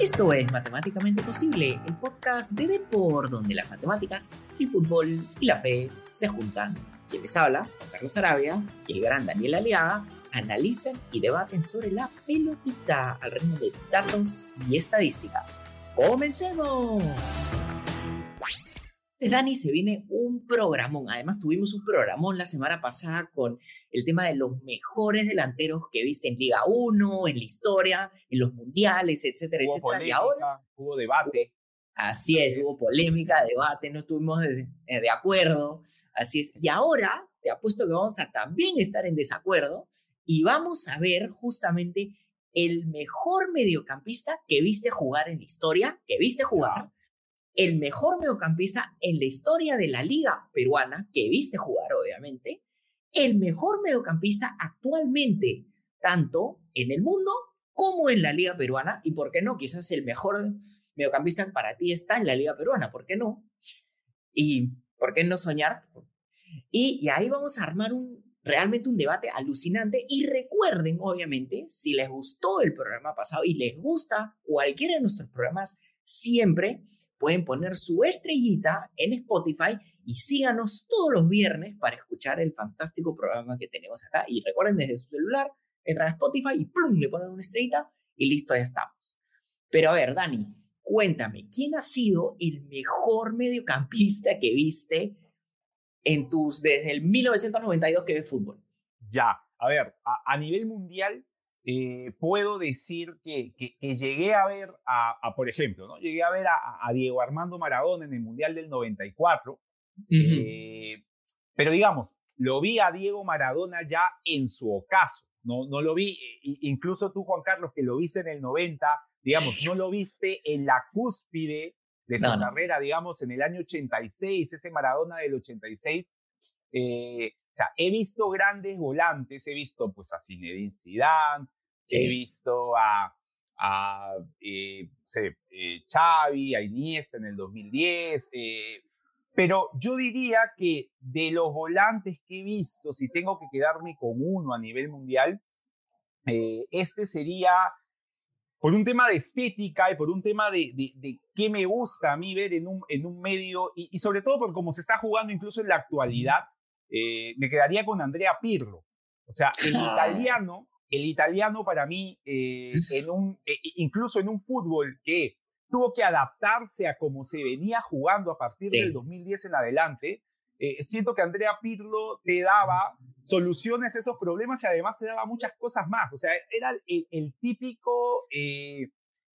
Esto es Matemáticamente Posible, el podcast de Depor, donde las matemáticas, el fútbol y la fe se juntan. Quien les habla, Juan Carlos Arabia y el gran Daniel Aliaga, analizan y debaten sobre la pelotita al ritmo de datos y estadísticas. ¡Comencemos! De Dani se viene un programón. Además, tuvimos un programón la semana pasada con el tema de los mejores delanteros que viste en Liga 1, en la historia, en los mundiales, etcétera, hubo etcétera. Polémica, y ahora, hubo debate. así es, hubo polémica, debate, no estuvimos de, eh, de acuerdo. Así es. Y ahora, te apuesto que vamos a también estar en desacuerdo y vamos a ver justamente el mejor mediocampista que viste jugar en la historia, que viste jugar, el mejor mediocampista en la historia de la liga peruana, que viste jugar obviamente, el mejor mediocampista actualmente, tanto en el mundo como en la liga peruana, y por qué no, quizás el mejor mediocampista para ti está en la liga peruana, ¿por qué no? Y ¿por qué no soñar? Y, y ahí vamos a armar un, realmente un debate alucinante. Y recuerden, obviamente, si les gustó el programa pasado y les gusta cualquiera de nuestros programas, siempre pueden poner su estrellita en Spotify y síganos todos los viernes para escuchar el fantástico programa que tenemos acá. Y recuerden, desde su celular, entran a Spotify y ¡plum! le ponen una estrellita y listo, ya estamos. Pero a ver, Dani, cuéntame, ¿quién ha sido el mejor mediocampista que viste en tus, desde el 1992 que ves fútbol? Ya, a ver, a, a nivel mundial eh, puedo decir que, que, que, llegué a ver, a, a, por ejemplo, ¿no? llegué a ver a, a, Diego Armando Maradona en el Mundial del 94, uh -huh. eh, pero digamos, lo vi a Diego Maradona ya en su ocaso, no, no lo vi, incluso tú Juan Carlos, que lo viste en el 90, digamos, no lo viste en la cúspide de su no, carrera, no. digamos, en el año 86, ese Maradona del 86. Eh, o sea, he visto grandes volantes, he visto pues a Zinedine Zidane, sí. he visto a, a eh, sé, eh, Xavi, a Iniesta en el 2010, eh, pero yo diría que de los volantes que he visto, si tengo que quedarme con uno a nivel mundial, eh, este sería por un tema de estética y por un tema de, de, de qué me gusta a mí ver en un, en un medio y, y, sobre todo por cómo se está jugando incluso en la actualidad, eh, me quedaría con Andrea Pirlo. O sea, el italiano, el italiano para mí, eh, en un, eh, incluso en un fútbol que tuvo que adaptarse a cómo se venía jugando a partir sí. del 2010 en adelante, eh, siento que Andrea Pirlo te daba soluciones a esos problemas y además te daba muchas cosas más. O sea, era el, el típico, eh,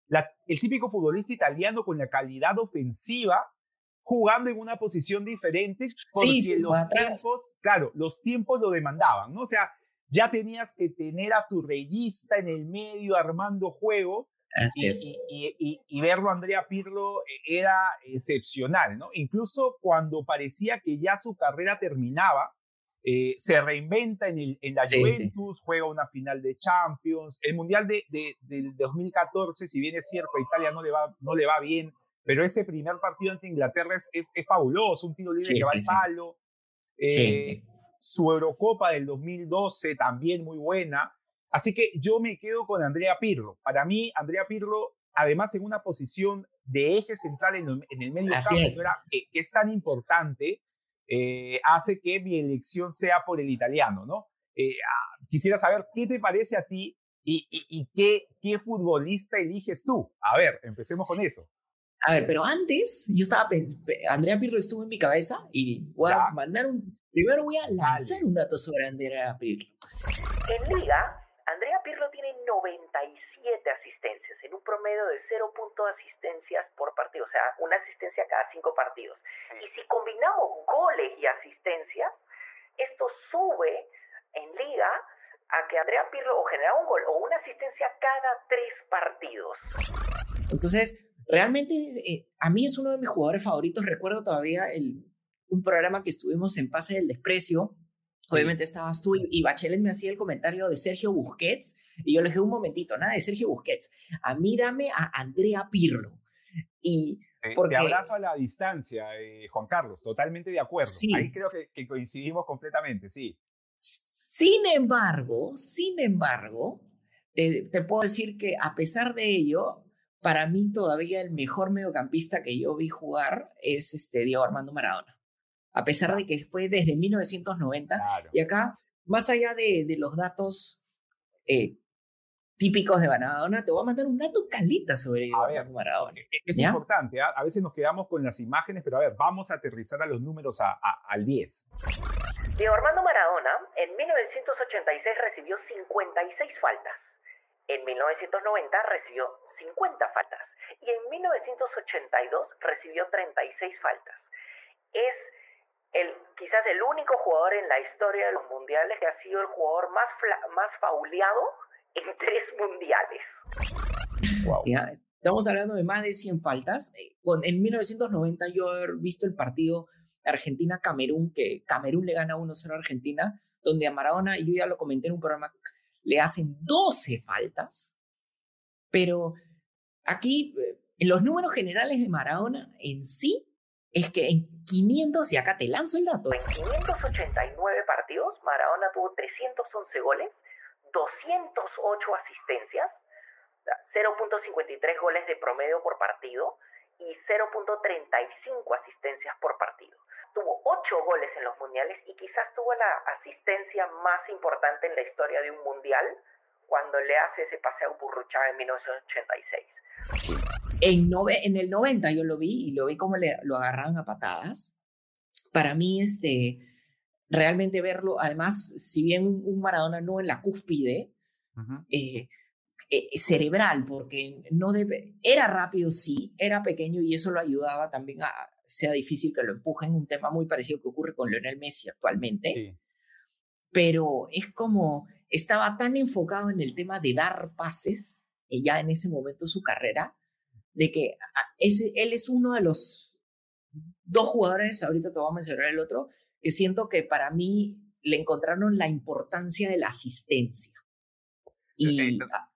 la, el típico futbolista italiano con la calidad ofensiva jugando en una posición diferente porque sí, los tiempos, claro, los tiempos lo demandaban, ¿no? O sea, ya tenías que tener a tu reyista en el medio armando juego y, y, y, y, verlo a Andrea Pirlo era excepcional, ¿no? Incluso cuando parecía que ya su carrera terminaba, eh, se reinventa en, el, en la sí, Juventus, sí. juega una final de Champions, el Mundial de, de, del 2014, si bien es cierto, a Italia no le va, no le va bien, pero ese primer partido ante Inglaterra es, es, es fabuloso, un tiro libre sí, que va al palo. Eh, su Eurocopa del 2012 también muy buena. Así que yo me quedo con Andrea Pirlo. Para mí, Andrea Pirlo, además en una posición de eje central en el, en el medio Así campo, es. Era, que, que, es tan importante, eh, hace que mi elección sea por el italiano, ¿no? Eh, quisiera saber qué te parece a ti y, y, y qué, qué futbolista eliges tú. A ver, empecemos con eso. A ver, pero antes yo estaba, Andrea Pirlo estuvo en mi cabeza y voy a mandar un, primero voy a lanzar un dato sobre Andrea Pirlo. En Liga, Andrea Pirlo tiene 97 asistencias, en un promedio de 0 asistencias por partido, o sea, una asistencia cada 5 partidos. Y si combinamos goles y asistencias, esto sube en Liga a que Andrea Pirlo o genera un gol o una asistencia cada 3 partidos. Entonces, realmente eh, a mí es uno de mis jugadores favoritos. Recuerdo todavía el, un programa que estuvimos en Pase del Desprecio. Obviamente estabas tú y, y Bachelet me hacía el comentario de Sergio Busquets y yo le dije un momentito, nada de Sergio Busquets, a mí dame a Andrea Pirlo. Y porque... Te abrazo a la distancia, eh, Juan Carlos, totalmente de acuerdo. Sí. Ahí creo que, que coincidimos completamente, sí. Sin embargo, sin embargo, te, te, puedo decir que a pesar de ello, para mí todavía el mejor mediocampista que yo vi jugar es este Diego Armando Maradona. A pesar de que fue desde 1990. Y acá, más allá de, de los datos eh, típicos de Maradona, te voy a mandar un dato calita sobre Diego Armando Maradona. E-, es importante, ¿ah? a veces nos quedamos con las imágenes, pero a ver, vamos a aterrizar a los números a, al 10. Diego Armando Maradona en 1986 recibió 56 faltas. En 1990 recibió 50 faltas y en 1982 recibió 36 faltas. Es el, quizás el único jugador en la historia de los mundiales que ha sido el jugador más, más fauleado en tres mundiales. estamos hablando de más de 100 faltas. Eh, en 1990 yo he visto el partido Argentina-Camerún, que Camerún le gana 1-0 a Argentina, donde a Maradona, y yo ya lo comenté en un programa, le hacen 12 faltas, pero aquí eh, en los números generales de Maradona en sí es que en 500, y acá te lanzo el dato. En 589 partidos, Maradona tuvo 311 goles, 208 asistencias, 0.53 goles de promedio por partido y 0.35 asistencias por partido. Tuvo 8 goles en los mundiales y quizás tuvo la asistencia más importante en la historia de un mundial cuando le hace ese paseo Burruchaga en 1986. En, en el 90 yo lo vi y lo vi como le, lo agarraban a patadas. Para mí, este, realmente verlo, además, si bien un, Maradona no en la cúspide, eh, eh, cerebral, porque no debe, era rápido, sí, era pequeño y eso lo ayudaba también a sea difícil que lo empujen, un tema muy parecido que ocurre con Lionel Messi actualmente, pero es como estaba tan enfocado en el tema de dar pases, eh, ya en ese momento de su carrera, de que ah, él es uno de los dos jugadores, ahorita te voy a mencionar el otro, que siento que para mí le encontraron la importancia de la asistencia. Y ah,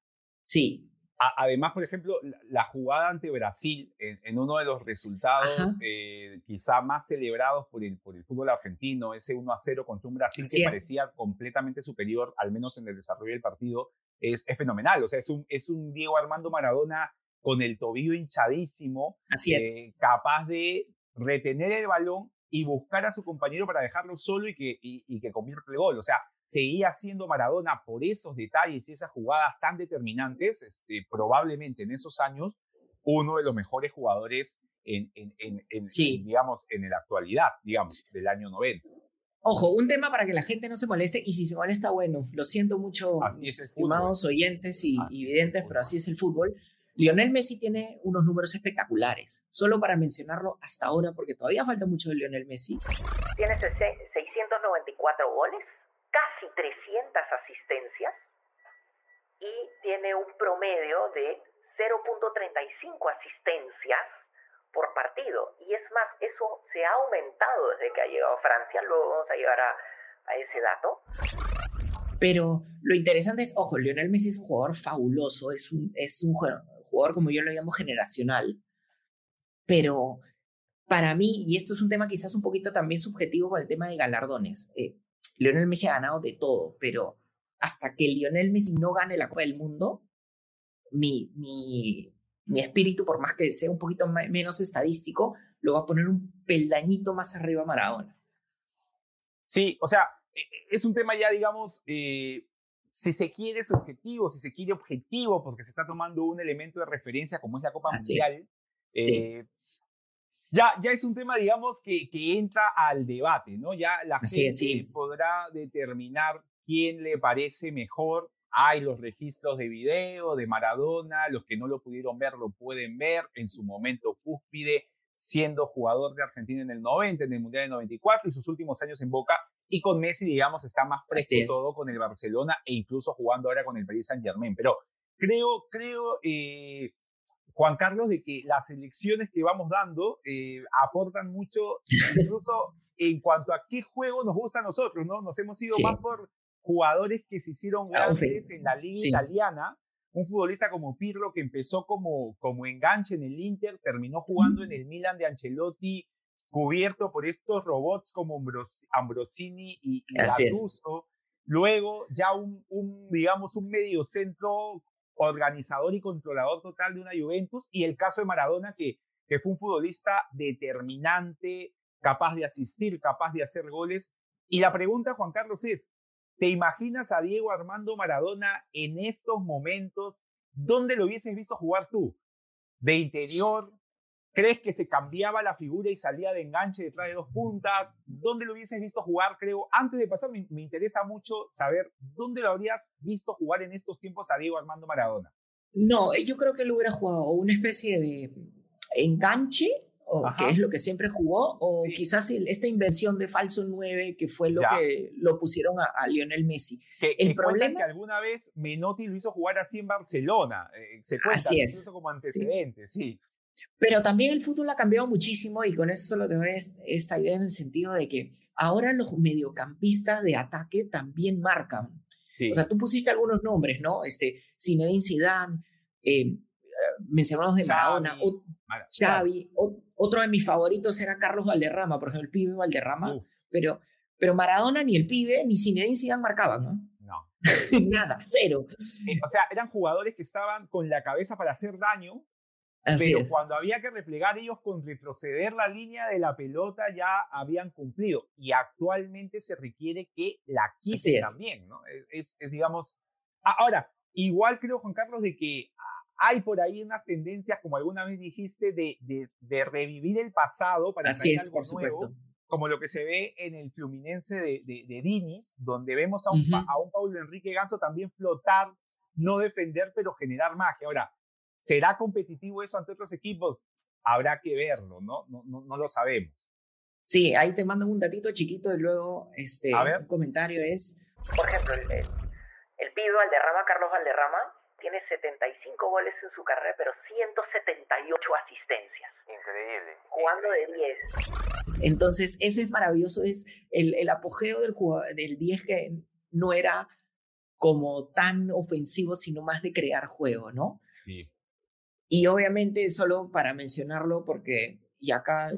sí. Además, por ejemplo, la jugada ante Brasil, en, uno de los resultados eh, quizá más celebrados por el, por el fútbol argentino, ese 1 a 0 contra un Brasil que parecía completamente superior, al menos en el desarrollo del partido, es, es, fenomenal. O sea, es un, es un Diego Armando Maradona con el tobillo hinchadísimo, Así es. Eh, capaz de retener el balón y buscar a su compañero para dejarlo solo y que, y, que convierta el gol. O sea, seguía siendo Maradona por esos detalles y esas jugadas tan determinantes, este, probablemente en esos años, uno de los mejores jugadores en, en, en, digamos, en la actualidad, digamos, del año 90. Ojo, un tema para que la gente no se moleste, y si se molesta, bueno, lo siento mucho, estimados oyentes y, y videntes, pero así es el fútbol. Lionel Messi tiene unos números espectaculares, solo para mencionarlo hasta ahora, porque todavía falta mucho de Lionel Messi. Tiene 694 goles, casi 300 asistencias y tiene un promedio de 0.35 asistencias por partido. Y es más, eso se ha aumentado desde que ha llegado a Francia, luego vamos a llegar a, a ese dato. Pero lo interesante es, ojo, Lionel Messi es un jugador fabuloso, es un, es un jugador, como yo lo llamo, generacional, pero para mí, y esto es un tema quizás un poquito también subjetivo con el tema de galardones, eh, Lionel Messi ha ganado de todo, pero hasta que Lionel Messi no gane la Copa del Mundo, mi, mi, mi espíritu, por más que sea un poquito menos estadístico, lo va a poner un peldañito más arriba a Maradona. Sí, o sea, e, e, es un tema ya, digamos, eh, si se quiere subjetivo, si se quiere objetivo, porque se está tomando un elemento de referencia como es la Copa Mundial, eh, ya, ya es un tema, digamos, que, que entra al debate, ¿no? Ya la gente podrá determinar quién le parece mejor. Hay los registros de video de Maradona, los que no lo pudieron ver lo pueden ver en su momento cúspide, siendo jugador de Argentina en el 90, en el Mundial del 94 y sus últimos años en Boca y con Messi, digamos, está más fresco todo con el Barcelona e incluso jugando ahora con el Paris Saint Germain. Pero creo, creo, eh, Juan Carlos, de que las elecciones que vamos dando eh, aportan mucho, incluso en cuanto a qué juego nos gusta a nosotros, ¿no? Nos hemos ido más por jugadores que se hicieron ah, grandes en la liga italiana. Un futbolista como Pirlo que empezó como, como enganche en el Inter, terminó jugando en el Milan de Ancelotti, cubierto por estos robots como Ambrosini y, y Luego ya un, un, digamos, un medio centro organizador y controlador total de una Juventus, y el caso de Maradona, que, que fue un futbolista determinante, capaz de asistir, capaz de hacer goles. Y la pregunta, Juan Carlos, es, ¿te imaginas a Diego Armando Maradona en estos momentos? ¿Dónde lo hubieses visto jugar tú? ¿De interior? ¿Crees que se cambiaba la figura y salía de enganche detrás de dos puntas? ¿Dónde lo hubieses visto jugar? Creo, antes de pasar, me, me, interesa mucho saber dónde lo habrías visto jugar en estos tiempos a Diego Armando Maradona. No, yo creo que él hubiera jugado una especie de enganche, o que es lo que siempre jugó, o sí. quizás esta invención de falso 9 que fue lo ya. que lo pusieron a, a Lionel Messi. Que, el que problema que alguna vez Menotti lo hizo jugar así en Barcelona, eh, se cuenta así es. incluso como antecedente, sí. sí. Pero también el fútbol ha cambiado muchísimo y con eso solo te doy esta idea en el sentido de que ahora los mediocampistas de ataque también marcan. Sí. O sea, tú pusiste algunos nombres, ¿no? Este, Zinedine Zidane, eh, mencionamos de Maradona, Xavi, o, Xavi o, otro de mis favoritos era Carlos Valderrama, por ejemplo, el pibe Valderrama, uh. pero, pero Maradona ni el pibe ni Zinedine Zidane marcaban, ¿no? No. Nada, cero. Eh, o sea, eran jugadores que estaban con la cabeza para hacer daño, Así pero es. cuando había que replegar ellos con retroceder la línea de la pelota ya habían cumplido y actualmente se requiere que la quite también, ¿no? Es, es, es, digamos, ahora, igual creo, Juan Carlos, de que hay por ahí unas tendencias, como alguna vez dijiste, de, de, de revivir el pasado para Así es, algo por nuevo, supuesto. como lo que se ve en el Fluminense de, de, de Dinis, donde vemos a un, uh -huh. a un Paulo Enrique Ganso también flotar, no defender, pero generar magia. Ahora, ¿Será competitivo eso ante otros equipos? Habrá que verlo, ¿no? No, no, no lo sabemos. Sí, ahí te mando un datito chiquito y luego este, A ver. un comentario es... Por ejemplo, el, el, el pibe Valderrama, Carlos Valderrama, tiene 75 goles en su carrera, pero 178 asistencias. Increíble. Jugando increíble. de 10. Entonces, eso es maravilloso, es el, el apogeo del, jugador, del 10 que no era como tan ofensivo, sino más de crear juego, ¿no? Sí. Y obviamente, solo para mencionarlo, porque y acá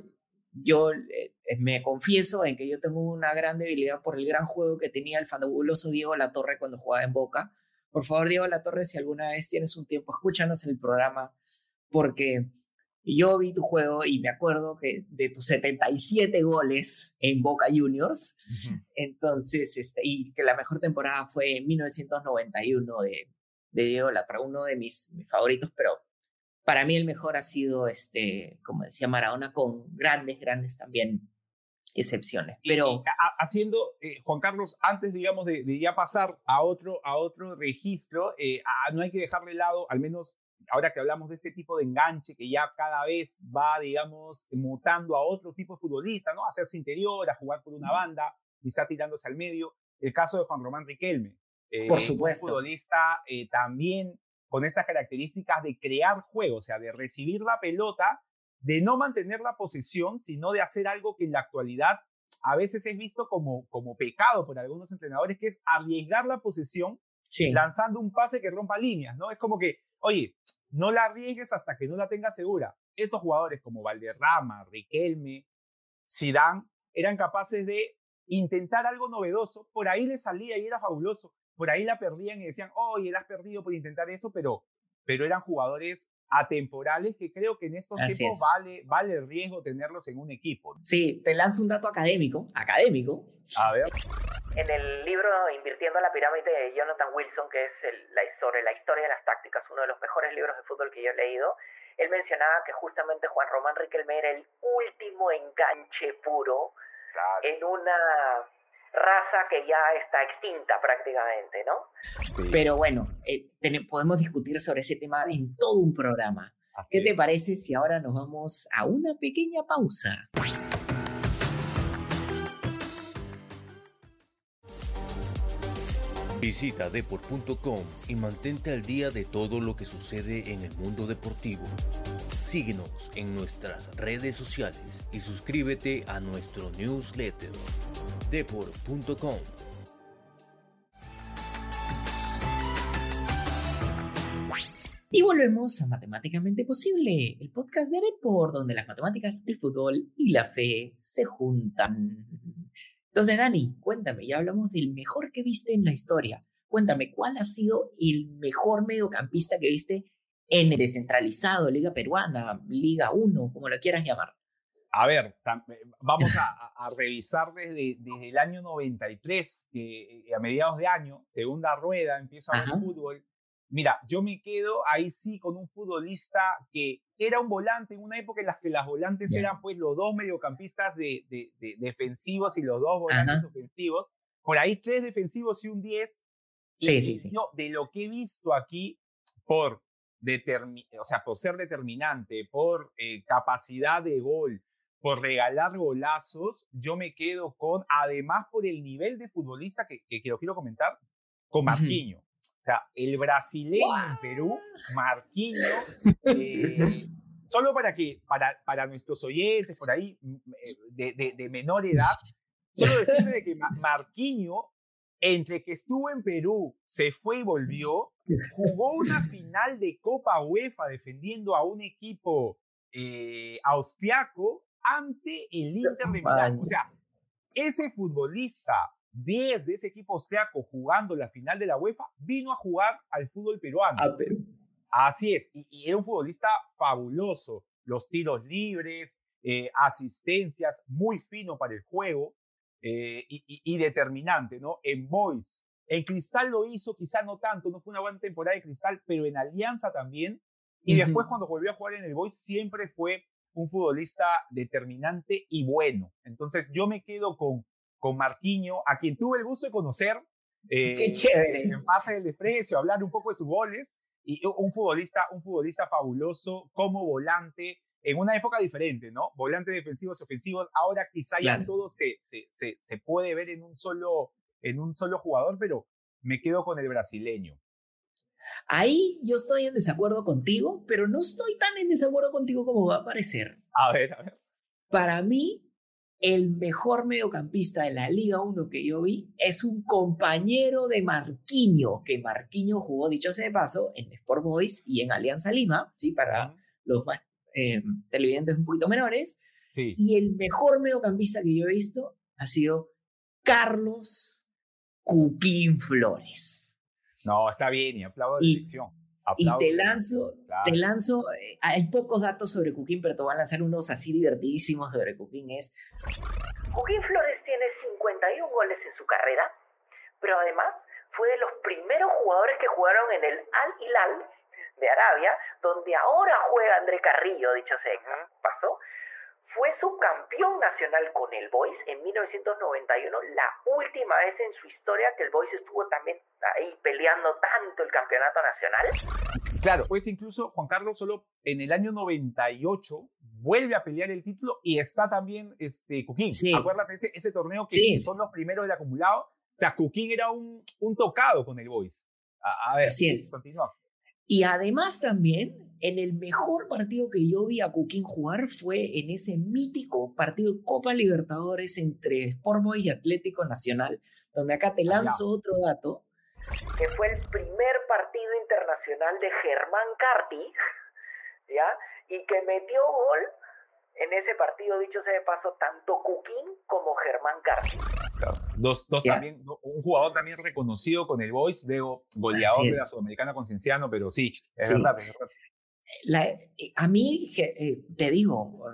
yo eh, me confieso en que yo tengo una gran debilidad por el gran juego que tenía el fabuloso Diego Latorre cuando jugaba en Boca. Por favor, Diego Latorre, si alguna vez tienes un tiempo, escúchanos en el programa, porque yo vi tu juego y me acuerdo que de tus 77 goles en Boca Juniors, uh -huh. entonces, este, y que la mejor temporada fue en 1991 de, de Diego Latorre, uno de mis, mis favoritos, pero para mí el mejor ha sido, este, como decía Maradona, con grandes, grandes también excepciones. Pero haciendo, eh, Juan Carlos, antes, digamos, de, de, ya pasar a otro, a otro registro, eh, a, no hay que dejarle de lado, al menos ahora que hablamos de este tipo de enganche que ya cada vez va, digamos, mutando a otro tipo de futbolista, ¿no? A hacerse interior, a jugar por una banda, quizá tirándose al medio. El caso de Juan Román Riquelme. Eh, por supuesto. Un futbolista eh, también con esas características de crear juego, o sea, de recibir la pelota, de no mantener la posesión, sino de hacer algo que en la actualidad a veces es visto como, como pecado por algunos entrenadores, que es arriesgar la posesión sí. lanzando un pase que rompa líneas, ¿no? Es como que, oye, no la arriesgues hasta que no la tengas segura. Estos jugadores como Valderrama, Riquelme, Zidane, eran capaces de intentar algo novedoso, por ahí les salía y era fabuloso, por ahí la perdían y decían, oye, la has perdido por intentar eso, pero, pero eran jugadores atemporales que creo que en estos Así tiempos vale, vale el riesgo tenerlos en un equipo. Sí, te lanzo un dato académico, académico. A ver. En el libro Invirtiendo la pirámide de Jonathan Wilson, que es el, la, historia, la historia de las tácticas, uno de los mejores libros de fútbol que yo he leído, él mencionaba que justamente Juan Román Riquelme era el último enganche puro claro. en una raza que ya está extinta prácticamente, ¿no? Sí. Pero bueno, eh, podemos discutir sobre ese tema en todo un programa. Así ¿Qué te parece si ahora nos vamos a una pequeña pausa? Visita deport.com y mantente al día de todo lo que sucede en el mundo deportivo. Síguenos en nuestras redes sociales y suscríbete a nuestro newsletter deport.com. Y volvemos a Matemáticamente Posible, el podcast de Deport, donde las matemáticas, el fútbol y la fe se juntan. Entonces, Dani, cuéntame, ya hablamos del mejor que viste en la historia. cuéntame, ¿cuál ha sido el mejor mediocampista que viste en el descentralizado, Liga Peruana, Liga 1, como lo quieras llamar? A ver, eh, vamos a, revisar desde, desde, el año 93, que eh, a mediados de año, segunda rueda, empiezo a ver fútbol. Mira, yo me quedo ahí sí con un futbolista que era un volante en una época en la que las volantes eran pues los dos mediocampistas de, defensivos y los dos volantes ofensivos. Por ahí tres defensivos y un 10. Sí, sí, sí. de lo que he visto aquí, por, o sea, por ser determinante, por eh, capacidad de gol, por regalar golazos, yo me quedo con, además por el nivel de futbolista que, que, lo quiero comentar, con Marquinho. O sea, el brasileño en Perú, Marquinho, eh, solo para que, para, para nuestros oyentes por ahí eh, de, de, de menor edad, solo decirle de que Marquinho, entre que estuvo en Perú, se fue y volvió, jugó una final de Copa UEFA defendiendo a un equipo eh, austriaco ante el Inter de Milán. O sea, ese futbolista desde ese equipo austriaco jugando la final de la UEFA vino a jugar al fútbol peruano. Así es, y, era un futbolista fabuloso. Los tiros libres, eh, asistencias, muy fino para el juego eh, y, determinante, ¿no? En Boys. En Cristal lo hizo, quizá no tanto, no fue una buena temporada de Cristal, pero en Alianza también. Y después cuando volvió a jugar en el Boys siempre fue un futbolista determinante y bueno. Entonces yo me quedo con, con Marquinho, a quien tuve el gusto de conocer. Eh, Qué chévere. En base del desprecio, hablar un poco de sus goles. Y un futbolista, un futbolista fabuloso como volante, en una época diferente, ¿no? Volantes defensivos y ofensivos. Ahora quizá ya todo se, se, se, se, puede ver en un, solo, en un solo jugador, pero me quedo con el brasileño. Ahí yo estoy en desacuerdo contigo, pero no estoy tan en desacuerdo contigo como va a parecer. A ver, a ver. Para mí, el mejor mediocampista de la Liga 1 que yo vi es un compañero de Marquinho, que Marquinho jugó, dicho sea de paso, en Sport Boys y en Alianza Lima, ¿sí? Para los más eh, televidentes un poquito menores. Y el mejor mediocampista que yo he visto ha sido Carlos Cuquín Flores. No, está bien, y aplaudo la y, y te lanzo, te lanzo, eh, hay pocos datos sobre Cuquín, pero te voy a lanzar unos así divertidísimos sobre Cuquín. Es... Cuquín Flores tiene 51 goles en su carrera, pero además fue de los primeros jugadores que jugaron en el Al Hilal de Arabia, donde ahora juega André Carrillo, dicho sea, pasó fue subcampeón nacional con el Boys en 1991, la última vez en su historia que el Boys estuvo también ahí peleando tanto el campeonato nacional. Claro, pues incluso Juan Carlos solo en el año 98 vuelve a pelear el título y está también este, Cuquín. Sí. Acuérdate ese, ese torneo que son los primeros del acumulado. O sea, Cuquín era un, un tocado con el Boys. A, ver, continúa. Y además también, en el mejor partido que yo vi a Cuquín jugar fue en ese mítico partido de Copa Libertadores entre Sport Boys y Atlético Nacional, donde acá te lanzo otro dato. Que fue el primer partido internacional de Germán Carti, ¿ya? Y que metió gol en ese partido, dicho sea de paso, tanto Cuquín como Germán Carti. Dos, dos también, un jugador también reconocido con el Boys, luego goleador de la Sudamericana con Cienciano, pero sí, es verdad. Eh, a mí, eh, te digo,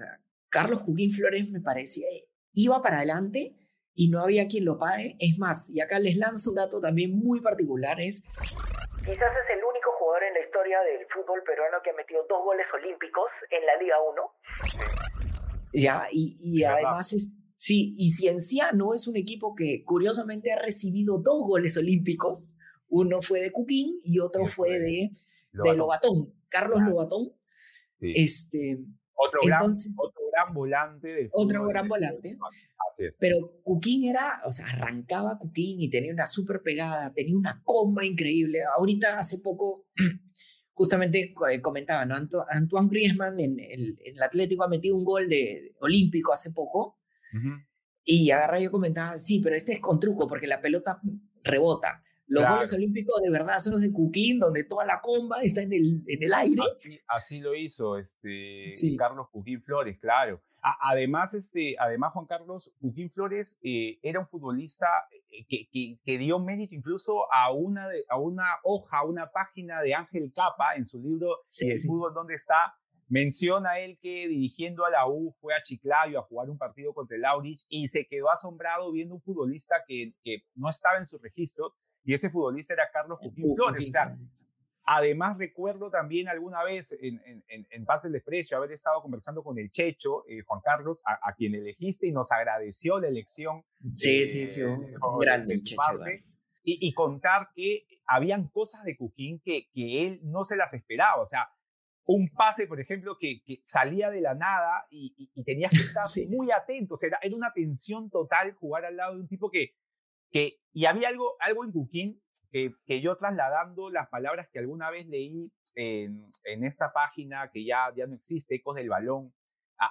Carlos Joaquín Flores me parecía, iba para adelante y no había quien lo pare. Es más, y acá les lanzo un dato también muy particular, es... Quizás es el único jugador en la historia del fútbol peruano que ha metido dos goles olímpicos en la Liga 1. Ya, y, y además es, Sí, y Cienciano es un equipo que curiosamente ha recibido dos goles olímpicos. Uno fue de Cuquín y otro fue, de, Lobatón. de Lobatón, Carlos Lobatón. Este, otro, gran, otro gran volante. Otro gran volante. Así es. Pero Cuquín era, o sea, arrancaba Cuquín y tenía una súper pegada, tenía una comba increíble. Ahorita, hace poco, justamente eh, comentaba, ¿no? Antoine Griezmann en el, en el Atlético ha metido un gol de olímpico hace poco y agarra yo comentaba, sí, pero este es con truco porque la pelota rebota. Los Juegos Olímpicos de verdad son los de Cuquín, donde toda la comba está en el, en el aire. Así, lo hizo este, Carlos Cuquín Flores, claro. además, este, además, Juan Carlos Cuquín Flores eh, era un futbolista eh, que, que, dio mérito incluso a una, de, a una hoja, a una página de Ángel Capa en su libro El fútbol donde está, Menciona él que dirigiendo a la U fue a Chiclayo a jugar un partido contra el Aurich y se quedó asombrado viendo un futbolista que, que no estaba en su registro y ese futbolista era Carlos Cuquín Flores. además recuerdo también alguna vez en, en, en Paz del Desprecio haber estado conversando con el Checho, eh, Juan Carlos, a, quien elegiste y nos agradeció la elección. Sí, sí, sí, un grande Checho. y, y, contar que habían cosas de Cuquín que, que él no se las esperaba. O sea, un pase, por ejemplo, que, salía de la nada y, tenías que estar muy atento. O sea, era, una tensión total jugar al lado de un tipo que, que y había algo, algo en Cuquín que, que yo trasladando las palabras que alguna vez leí en, en esta página que ya, ya no existe, Ecos del Balón,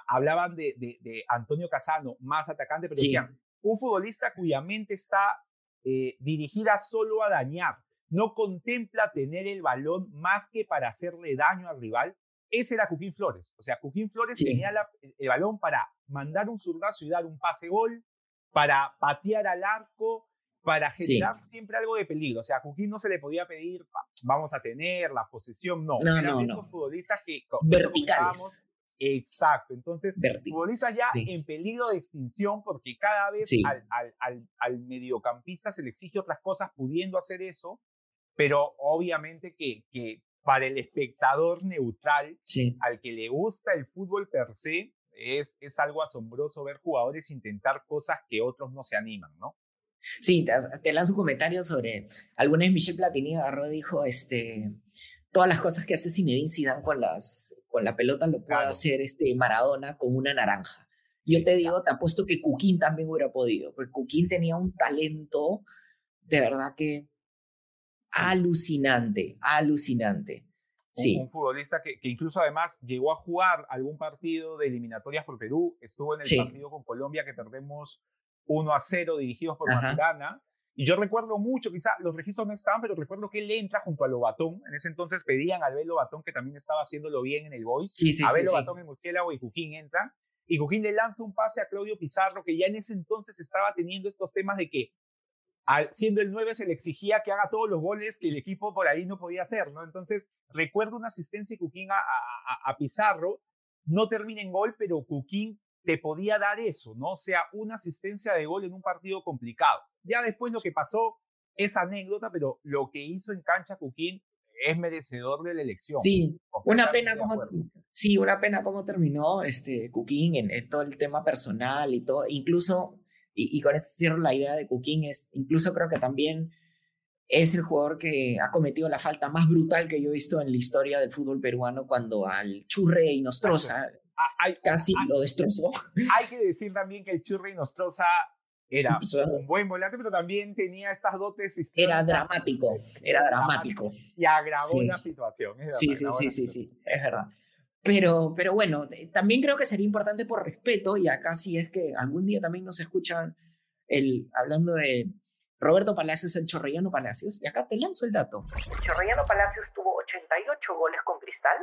hablaban de, de, Antonio Casano, más atacante, pero decían, un futbolista cuya mente está eh, dirigida solo a dañar no contempla tener el balón más que para hacerle daño al rival. Ese era Cuquín Flores. O sea, Cuquín Flores tenía el balón para mandar un zurdazo y dar un pase gol, para patear al arco, para generar siempre algo de peligro. O sea, a Cuquín no se le podía pedir, vamos a tener la posesión, no. No, Eran no, futbolistas que... Verticales. Exacto. Entonces, futbolistas ya en peligro de extinción porque cada vez al, al, al, al, mediocampista se le exige otras cosas pudiendo hacer eso pero obviamente que, que para el espectador neutral, al que le gusta el fútbol per se, es, es algo asombroso ver jugadores intentar cosas que otros no se animan, ¿no? Sí, te, lanzo un comentario sobre, alguna vez Michel Platini agarró dijo, este, todas las cosas que hace Zinedine Zidane con, las, con la pelota lo puede hacer este Maradona con una naranja. Yo te digo, te apuesto que Cuquín también hubiera podido, porque Cuquín tenía un talento de verdad que alucinante, alucinante. Sí. Un, futbolista que, que, incluso además llegó a jugar algún partido de eliminatorias por Perú, estuvo en el partido con Colombia que perdemos 1 a 0 dirigidos por Maturana. Y yo recuerdo mucho, quizá los registros no estaban, pero recuerdo que él entra junto a Lobatón. En ese entonces pedían a Abel Lobatón, que también estaba haciéndolo bien en el Boys. Sí, sí, Abel Lobatón en Murciélago y Cuquín entran. Y Cuquín le lanza un pase a Claudio Pizarro, que ya en ese entonces estaba teniendo estos temas de que siendo el 9 se le exigía que haga todos los goles que el equipo por ahí no podía hacer, ¿no? Entonces, recuerdo una asistencia de Cuquín a, a, Pizarro, no termina en gol, pero Cuquín te podía dar eso, ¿no? O sea, una asistencia de gol en un partido complicado. Ya después lo que pasó es anécdota, pero lo que hizo en cancha Cuquín es merecedor de la elección. Sí, una pena como sí, una pena cómo terminó este Cuquín en, en, todo el tema personal y todo, incluso y, con esto cierro la idea de Cuquín, es, incluso creo que también es el jugador que ha cometido la falta más brutal que yo he visto en la historia del fútbol peruano cuando al Churre y Nostroza ah, casi lo destrozó. Hay que decir también que el Churre y Nostroza era un buen volante, pero también tenía estas dotes. Era dramático, era dramático. Y agravó la situación. sí, sí, sí, sí, sí, es verdad. Pero, pero bueno, también creo que sería importante por respeto, y acá sí es que algún día también nos escuchan el, hablando de Roberto Palacios, el Chorrellano Palacios, y acá te lanzo el dato. Chorrellano Palacios tuvo 88 goles con Cristal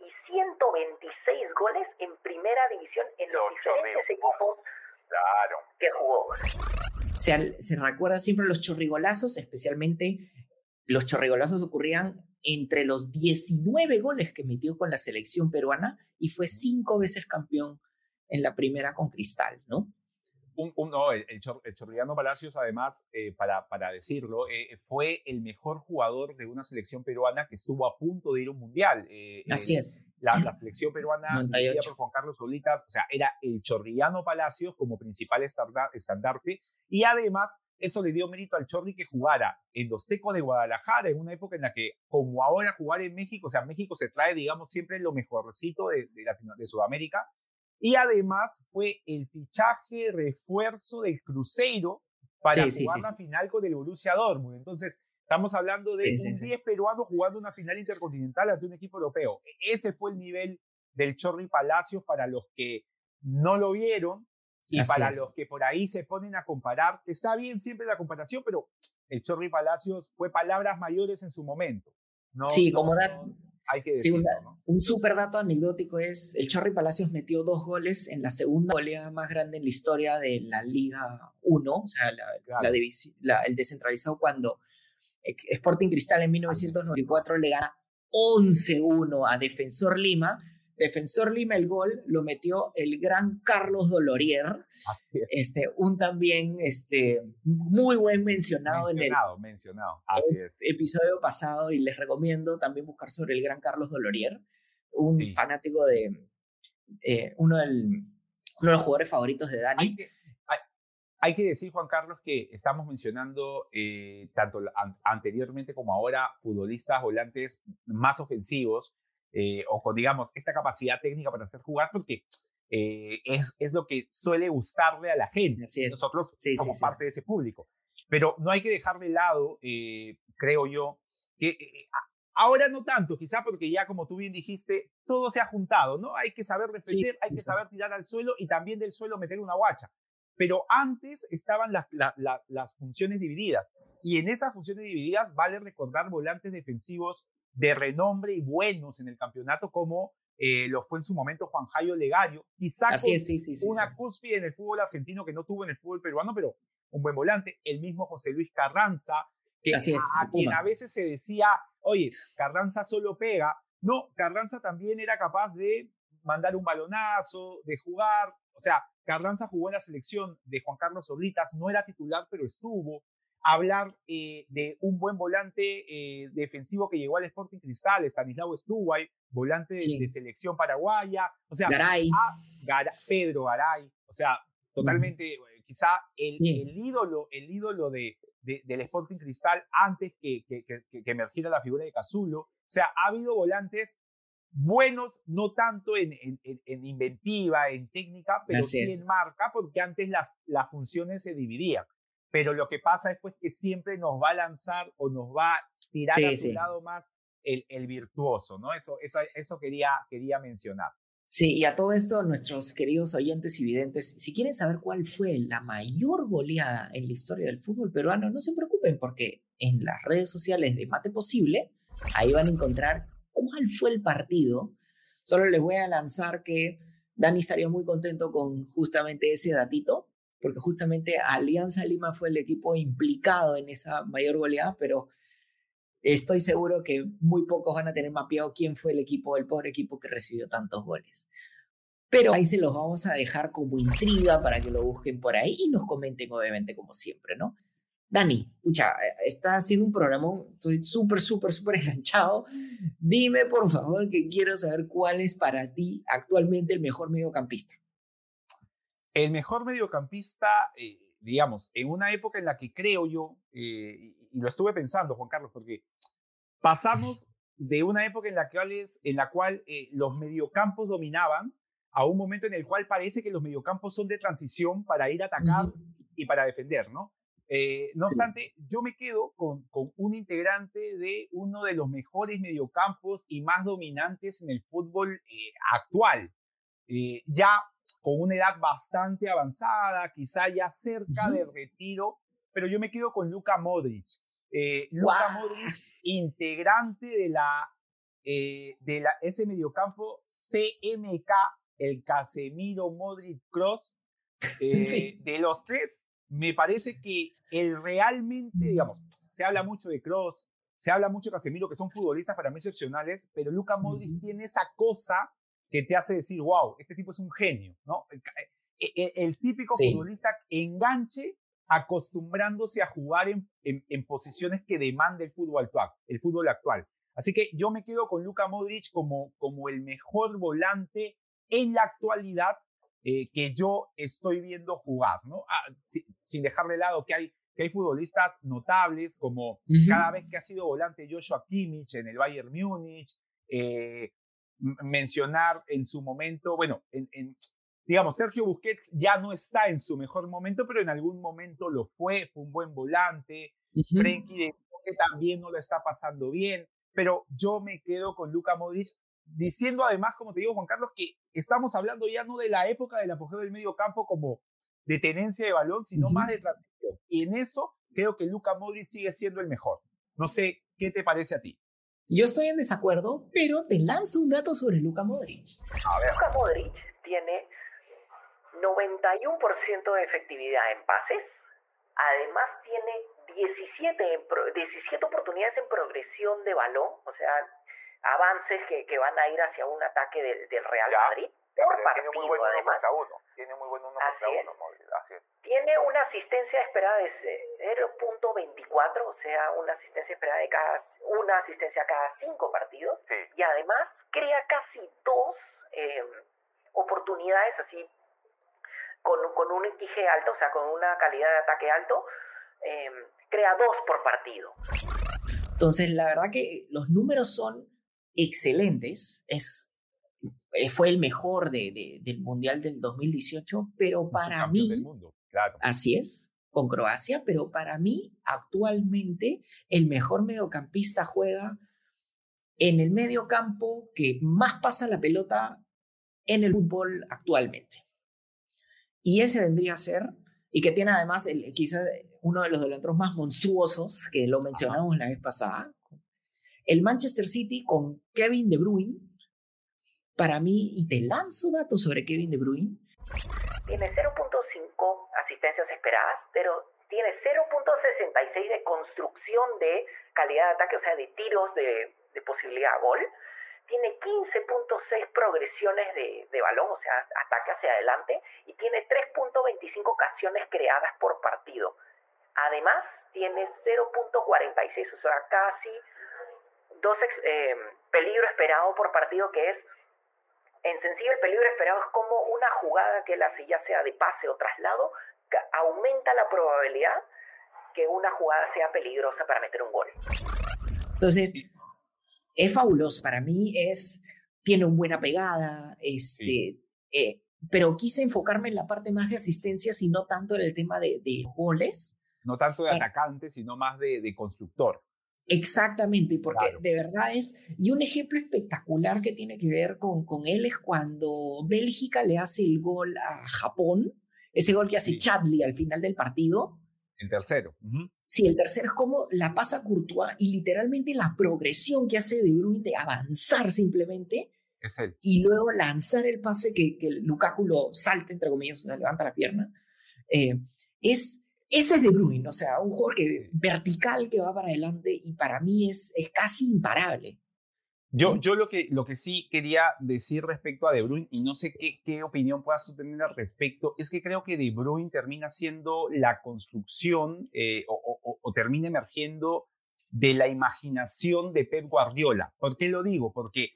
y 126 goles en primera división en los diferentes equipos claro. que jugó. Se, se recuerda siempre los chorrigolazos, especialmente los chorrigolazos ocurrían entre los 19 goles que metió con la selección peruana y fue cinco veces campeón en la primera con Cristal, ¿no? Un, no, el, el, Palacios, además, eh, para, para decirlo, eh, fue el mejor jugador de una selección peruana que estuvo a punto de ir a un mundial. Eh, Así es. La, la selección peruana, dirigida por Juan Carlos Solitas, o sea, era el Chorrillano Palacios como principal estandarte y además eso le dio mérito al Chorri que jugara en los Tecos de Guadalajara, en una época en la que, como ahora jugar en México, o sea, México se trae, digamos, siempre lo mejorcito de, de, de Sudamérica, y además fue el fichaje refuerzo del Cruzeiro para jugar la final con el Borussia Dortmund. Entonces, estamos hablando de un 10 peruano jugando una final intercontinental ante un equipo europeo. E-, ese fue el nivel del Chorri Palacios para los que no lo vieron y para los que por ahí se ponen a comparar, está bien siempre la comparación, pero el Chorri Palacios fue palabras mayores en su momento. No, sí, como dato. Hay que decirlo, un, súper dato anecdótico es, el Chorri Palacios metió dos goles en la segunda goleada más grande en la historia de la Liga 1, o sea, la, el descentralizado cuando Sporting Cristal en 1994 le gana 11-1 a Defensor Lima Defensor Lima el gol lo metió el gran Carlos Dolorier, este, un también este, muy buen mencionado, en el mencionado. episodio pasado y les recomiendo también buscar sobre el gran Carlos Dolorier, un fanático de eh, uno, del, uno de los jugadores favoritos de Dani. Hay que, decir, Juan Carlos, que estamos mencionando eh, tanto anteriormente como ahora futbolistas volantes más ofensivos eh, o con, digamos, esta capacidad técnica para hacer jugar, porque eh, es, es lo que suele gustarle a la gente. Nosotros somos parte de ese público. Pero no hay que dejar de lado, eh, creo yo, que ahora no tanto, quizá porque ya como tú bien dijiste, todo se ha juntado, ¿no? Hay que saber defender, hay que saber tirar al suelo y también del suelo meter una guacha. Pero antes estaban las, las funciones divididas. Y en esas funciones divididas vale recordar volantes defensivos de renombre y buenos en el campeonato como eh, lo fue en su momento Juan Jairo Legario, quizás una cúspide en el fútbol argentino que no tuvo en el fútbol peruano, pero un buen volante, el mismo José Luis Carranza, que a, quien a veces se decía, oye, Carranza solo pega, no, Carranza también era capaz de mandar un balonazo, de jugar, o sea, Carranza jugó en la selección de Juan Carlos Oblitas, no era titular, pero estuvo, hablar eh, de un buen volante eh, defensivo que llegó al Sporting Cristal, Stanislao Stuway, volante de, selección paraguaya, o sea, Pedro Garay, o sea, totalmente, eh, quizá el, ídolo, el ídolo de, del Sporting Cristal antes que, que, que, emergiera la figura de Cazulo, o sea, ha habido volantes buenos, no tanto en, en, inventiva, en técnica, pero sí en marca, porque antes las, las funciones se dividían pero lo que pasa es pues que siempre nos va a lanzar o nos va a tirar a su lado más el, el, virtuoso, ¿no? Eso, eso, eso quería, quería mencionar. Sí, y a todo esto, nuestros queridos oyentes y videntes, si quieren saber cuál fue la mayor goleada en la historia del fútbol peruano, no se preocupen porque en las redes sociales de Mate Posible, ahí van a encontrar cuál fue el partido. Solo les voy a lanzar que Dani estaría muy contento con justamente ese datito porque justamente Alianza Lima fue el equipo implicado en esa mayor goleada, pero estoy seguro que muy pocos van a tener mapeado quién fue el equipo, el pobre equipo que recibió tantos goles. Pero ahí se los vamos a dejar como intriga para que lo busquen por ahí y nos comenten, obviamente, como siempre, ¿no? Dani, escucha, está haciendo un programa, estoy súper, súper, súper enganchado. Dime, por favor, que quiero saber cuál es para ti actualmente el mejor mediocampista. El mejor mediocampista, eh, digamos, en una época en la que creo yo, eh, y, lo estuve pensando, Juan Carlos, porque pasamos de una época en la cual, en la cual eh, los mediocampos dominaban a un momento en el cual parece que los mediocampos son de transición para ir a atacar y para defender, ¿no? no obstante, yo me quedo con, con, un integrante de uno de los mejores mediocampos y más dominantes en el fútbol actual. ya con una edad bastante avanzada, quizá ya cerca del retiro, pero yo me quedo con Luka Modric. Eh, Luka Modric, integrante de la, eh, de la ese mediocampo CMK, el Casemiro Modric Cross. Eh, de los tres, me parece que el realmente, digamos, se habla mucho de Cross, se habla mucho de Casemiro, que son futbolistas para mí excepcionales, pero Luka Modric tiene esa cosa que te hace decir, wow, este tipo es un genio, ¿no? El, e, e, típico futbolista enganche acostumbrándose a jugar en, en, posiciones que demanda el fútbol actual, el fútbol actual. Así que yo me quedo con Luka Modric como, como el mejor volante en la actualidad eh, que yo estoy viendo jugar, ¿no? Ah, sin dejar de lado que hay, que hay futbolistas notables, como cada vez que ha sido volante Joshua Kimmich en el Bayern Múnich, eh, mencionar en su momento, bueno, en, digamos, Sergio Busquets ya no está en su mejor momento, pero en algún momento lo fue, fue un buen volante. Frenkie de que también no lo está pasando bien, pero yo me quedo con Luca Modric diciendo además, como te digo, Juan Carlos, que estamos hablando ya no de la época del apogeo del medio campo como de tenencia de balón, sino más de transición. Y en eso creo que Luka Modric sigue siendo el mejor. No sé, ¿qué te parece a ti? Yo estoy en desacuerdo, pero te lanzo un dato sobre Luka Modric. A ver. Luka Modric tiene 91% de efectividad en pases. Además tiene 17, en 17 oportunidades en progresión de balón, o sea, avances que, que van a ir hacia un ataque del, del Real Madrid por partido, tiene muy buen además. Uno Tiene muy buen uno contra uno, Así es. Tiene una asistencia esperada de 0.24, o sea, una asistencia esperada de cada una asistencia cada cinco partidos. Sí. Y además crea casi dos eh, oportunidades así con, con un XG alto, o sea, con una calidad de ataque alto, eh, crea dos por partido. Entonces, la verdad que los números son excelentes. Es, fue el mejor de, de, del Mundial del 2018, pero para mí... Del mundo, claro. Así es, con Croacia, pero para mí actualmente el mejor mediocampista juega en el medio campo que más pasa la pelota en el fútbol actualmente. Y ese vendría a ser, y que tiene además el, quizás uno de los delanteros más monstruosos, que lo mencionamos la vez pasada, el Manchester City con Kevin De Bruyne, para mí, y te lanzo datos sobre Kevin De Bruyne. Tiene 0.5 asistencias esperadas, pero tiene 0.66 de construcción de calidad de ataque, o sea, de tiros de, posibilidad a gol tiene 15.6 progresiones de, de, balón, o sea, ataque hacia adelante, y tiene 3.25 ocasiones creadas por partido. Además, tiene 0.46, o sea, casi dos eh, peligro esperado por partido, que es, en sencillo, el peligro esperado es como una jugada que la ya sea de pase o traslado, aumenta la probabilidad que una jugada sea peligrosa para meter un gol. Entonces, es fabuloso. Para mí es, tiene una buena pegada, este, sí. eh, pero quise enfocarme en la parte más de asistencias y no tanto en el tema de, de goles. No tanto de atacante, sino más de, de constructor. Exactamente, porque claro. de verdad es, y un ejemplo espectacular que tiene que ver con, con él es cuando Bélgica le hace el gol a Japón, ese gol que hace sí. Chadley al final del partido. El tercero. Uh -huh. Sí, el tercero es como la pasa Courtois y literalmente la progresión que hace De Bruyne de avanzar simplemente es él. y luego lanzar el pase que, que Lukaku lo salta, entre comillas, o sea, levanta la pierna. Eh, es, eso es De Bruyne, o sea, un jugador que, vertical que va para adelante y para mí es, es casi imparable. Yo, yo lo, que, lo que sí quería decir respecto a De Bruyne, y no sé qué, qué opinión puedas tener al respecto, es que creo que De Bruyne termina siendo la construcción eh, o, o, o, termina emergiendo de la imaginación de Pep Guardiola. ¿Por qué lo digo? Porque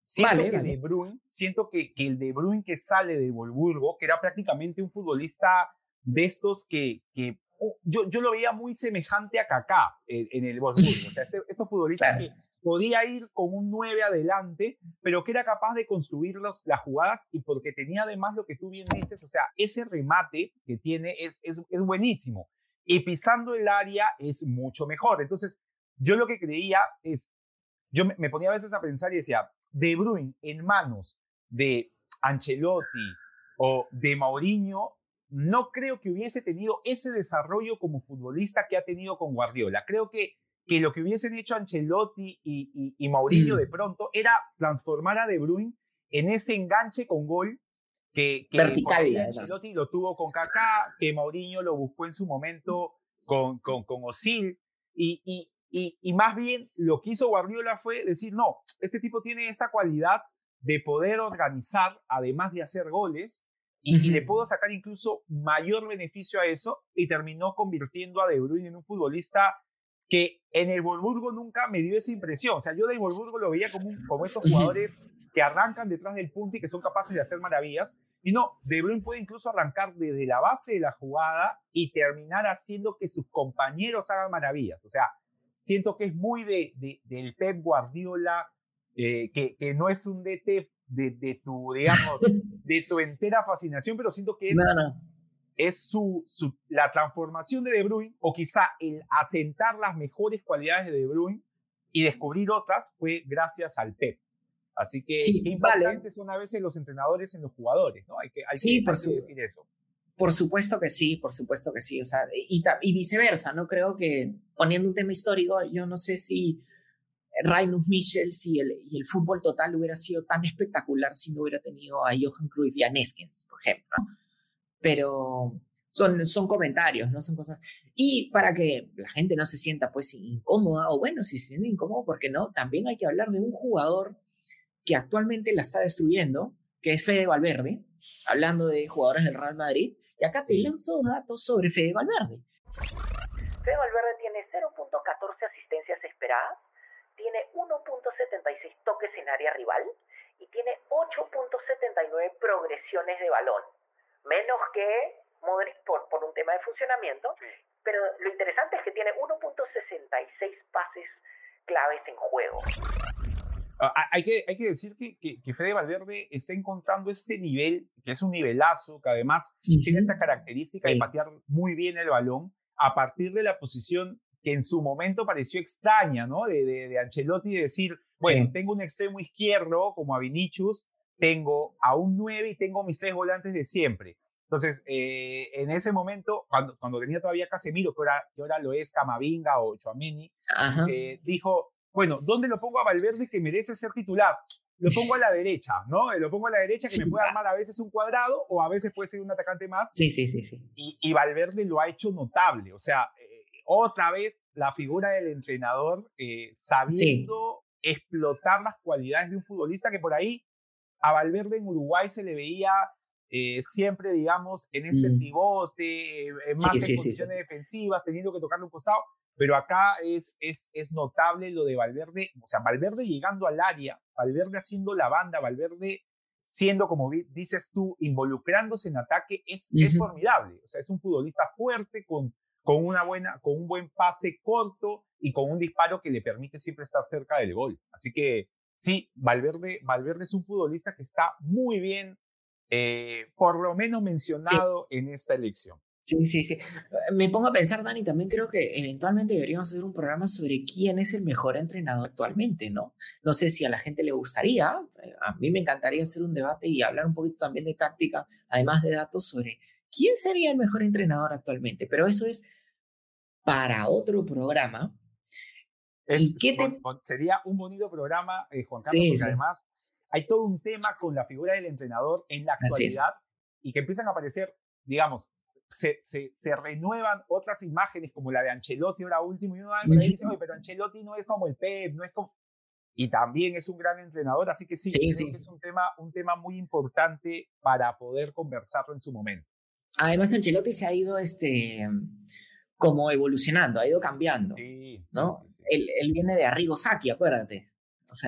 siento vale, que vale. De Bruyne, siento que, que, el De Bruyne que sale de Wolfsburgo, que era prácticamente un futbolista de estos que, que oh, yo, yo lo veía muy semejante a Kaká en, en el Wolfsburgo. O sea, este, estos futbolistas claro. que podía ir con un 9 adelante, pero que era capaz de construir los, las jugadas y porque tenía además lo que tú bien dices, o sea, ese remate que tiene es, es, es buenísimo. Y pisando el área es mucho mejor. Entonces, yo lo que creía es, yo me, me ponía a veces a pensar y decía, De Bruyne en manos de Ancelotti o de Mourinho, no creo que hubiese tenido ese desarrollo como futbolista que ha tenido con Guardiola. Creo que que lo que hubiesen hecho Ancelotti y, y, y Mourinho mm. de pronto era transformar a De Bruyne en ese enganche con gol que, que vertical Ancelotti lo tuvo con Kaká, que Mourinho lo buscó en su momento con, con, con Osil y, y, y, y más bien lo que hizo Guardiola fue decir, no, este tipo tiene esta cualidad de poder organizar, además de hacer goles, y, uh -huh. y, le puedo sacar incluso mayor beneficio a eso, y terminó convirtiendo a De Bruyne en un futbolista que en el Wolfsburgo nunca me dio esa impresión. O sea, yo del Wolfsburgo lo veía como, un, como estos jugadores que arrancan detrás del punto y que son capaces de hacer maravillas. Y no, De Bruyne puede incluso arrancar desde la base de la jugada y terminar haciendo que sus compañeros hagan maravillas. O sea, siento que es muy de, de del Pep Guardiola, eh, que, que, no es un DT de, de, tu, digamos, de tu entera fascinación, pero siento que es... No, no es su, su, la transformación de De Bruyne o quizá el asentar las mejores cualidades de De Bruyne y descubrir otras fue gracias al Pep. Así que sí, qué importantes vale. son a veces los entrenadores en los jugadores, ¿no? Hay que, hay sí, que, por hay su, que decir eso. Por supuesto que sí, por supuesto que sí. O sea, y, y viceversa, ¿no? Creo que poniendo un tema histórico, yo no sé si Rainus Michels y el, y el fútbol total hubiera sido tan espectacular si no hubiera tenido a Johan Cruyff y a Neskens, por ejemplo. Pero son, son comentarios, no son cosas. Y para que la gente no se sienta pues incómoda, o bueno, si se siente incómodo, ¿por qué no? También hay que hablar de un jugador que actualmente la está destruyendo, que es Fede Valverde, hablando de jugadores del Real Madrid. Y acá te lanzo datos sobre Fede Valverde. Fede Valverde tiene 0.14 asistencias esperadas, tiene 1.76 toques en área rival y tiene 8.79 progresiones de balón. Menos que Modric por, por un tema de funcionamiento, pero lo interesante es que tiene 1.66 pases claves en juego. Ah, hay, que, hay que decir que, que, Fede Valverde está encontrando este nivel, que es un nivelazo, que además tiene esta característica de patear muy bien el balón a partir de la posición que en su momento pareció extraña, ¿no? De, de, de Ancelotti decir, bueno, tengo un extremo izquierdo como a Vinicius, tengo a un 9 y tengo mis tres volantes de siempre. Entonces, eh, en ese momento, cuando, cuando tenía todavía Casemiro, que ahora, que ahora lo es Camavinga o Chouameni, eh, dijo, bueno, ¿dónde lo pongo a Valverde que merece ser titular? Lo pongo a la derecha, ¿no? Lo pongo a la derecha que me puede armar a veces un cuadrado o a veces puede ser un atacante más. Sí, sí, sí, sí. Y, y Valverde lo ha hecho notable. O sea, eh, otra vez la figura del entrenador sabiendo explotar las cualidades de un futbolista que por ahí a Valverde en Uruguay se le veía eh, siempre, digamos, en este mm. pivote, eh, más en posiciones defensivas, teniendo que tocarle un costado. Pero acá es, es, es notable lo de Valverde, o sea, Valverde llegando al área, Valverde haciendo la banda, Valverde siendo, como dices tú, involucrándose en ataque, es, es formidable. O sea, es un futbolista fuerte, con, con, una buena, con un buen pase corto y con un disparo que le permite siempre estar cerca del gol. Así que sí, Valverde, Valverde es un futbolista que está muy bien eh, por lo menos mencionado en esta elección. Sí, sí, sí. Me pongo a pensar, Dani, también creo que eventualmente deberíamos hacer un programa sobre quién es el mejor entrenador actualmente, ¿no? No sé si a la gente le gustaría, eh, a mí me encantaría hacer un debate y hablar un poquito también de táctica, además de datos sobre quién sería el mejor entrenador actualmente, pero eso es para otro programa. ¿Y qué te... Sería un bonito programa, eh, Juan Carlos, porque además hay todo un tema con la figura del entrenador en la actualidad y que empiezan a aparecer, digamos, se, se, se, renuevan otras imágenes como la de Ancelotti ahora último y uno dice, pero Ancelotti no es como el Pep, no es como... Y también es un gran entrenador, así que sí, creo que es un tema, un tema muy importante para poder conversarlo en su momento. Además, Ancelotti se ha ido este, como evolucionando, ha ido cambiando, ¿no? Él, él, viene de Arrigo Sacchi, acuérdate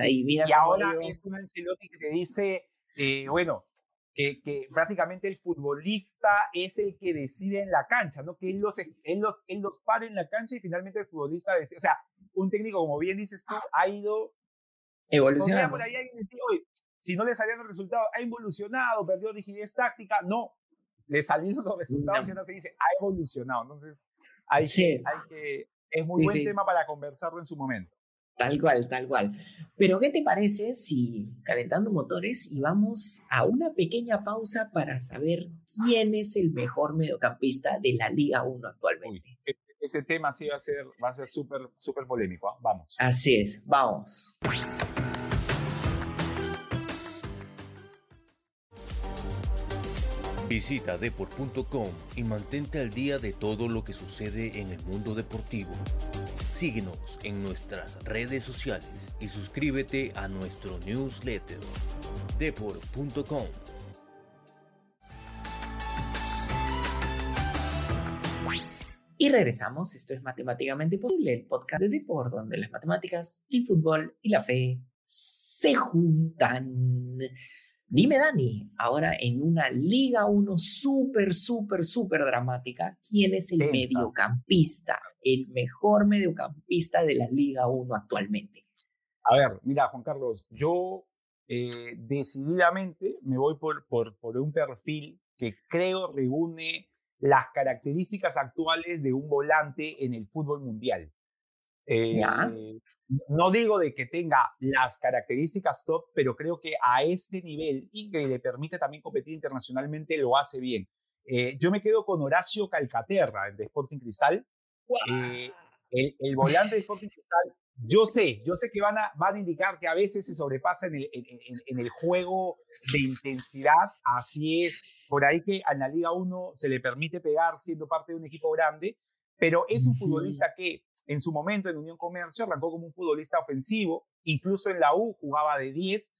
y, ahora es un Ancelotti que te dice, eh, bueno, que, que, prácticamente el futbolista es el que decide en la cancha, ¿no? Que él los, él los, él los para en la cancha y finalmente el futbolista decide. O sea, un técnico, como bien dices tú, ha ido evolucionando. Por ahí si no le salían los resultados, ha evolucionado, perdió rigidez táctica. No, le salieron los resultados y ahora se dice, ha evolucionado. Entonces, hay, que, hay que, es muy buen tema para conversarlo en su momento. Tal cual, tal cual. Pero, ¿qué te parece si calentando motores y vamos a una pequeña pausa para saber quién es el mejor mediocampista de la Liga 1 actualmente? E-, ese tema sí va a ser va a ser súper súper polémico. ¿ah? Vamos. Así es, vamos. Visita deport.com y mantente al día de todo lo que sucede en el mundo deportivo. Síguenos en nuestras redes sociales y suscríbete a nuestro newsletter deport.com. Y regresamos, esto es Matemáticamente Posible, el podcast de Deport, donde las matemáticas, el fútbol y la fe se juntan. Dime, Dani, ahora en una Liga 1 súper, súper, súper dramática, ¿quién es el mediocampista, el mejor mediocampista de la Liga 1 actualmente? A ver, mira, Juan Carlos, yo eh, decididamente me voy por, por, por un perfil que creo reúne las características actuales de un volante en el fútbol mundial. Eh, no digo de que tenga las características top, pero creo que a este nivel y que le permite también competir internacionalmente lo hace bien. Eh, yo me quedo con Horacio Calcaterra, de Sporting Cristal. Eh, el, el, volante de Sporting Cristal, yo sé, yo sé que van a, van a indicar que a veces se sobrepasa en el, en, en, el juego de intensidad, así es, por ahí que a la Liga 1 se le permite pegar siendo parte de un equipo grande, pero es un futbolista que en su momento en Unión Comercio arrancó como un futbolista ofensivo, incluso en la U jugaba de 10,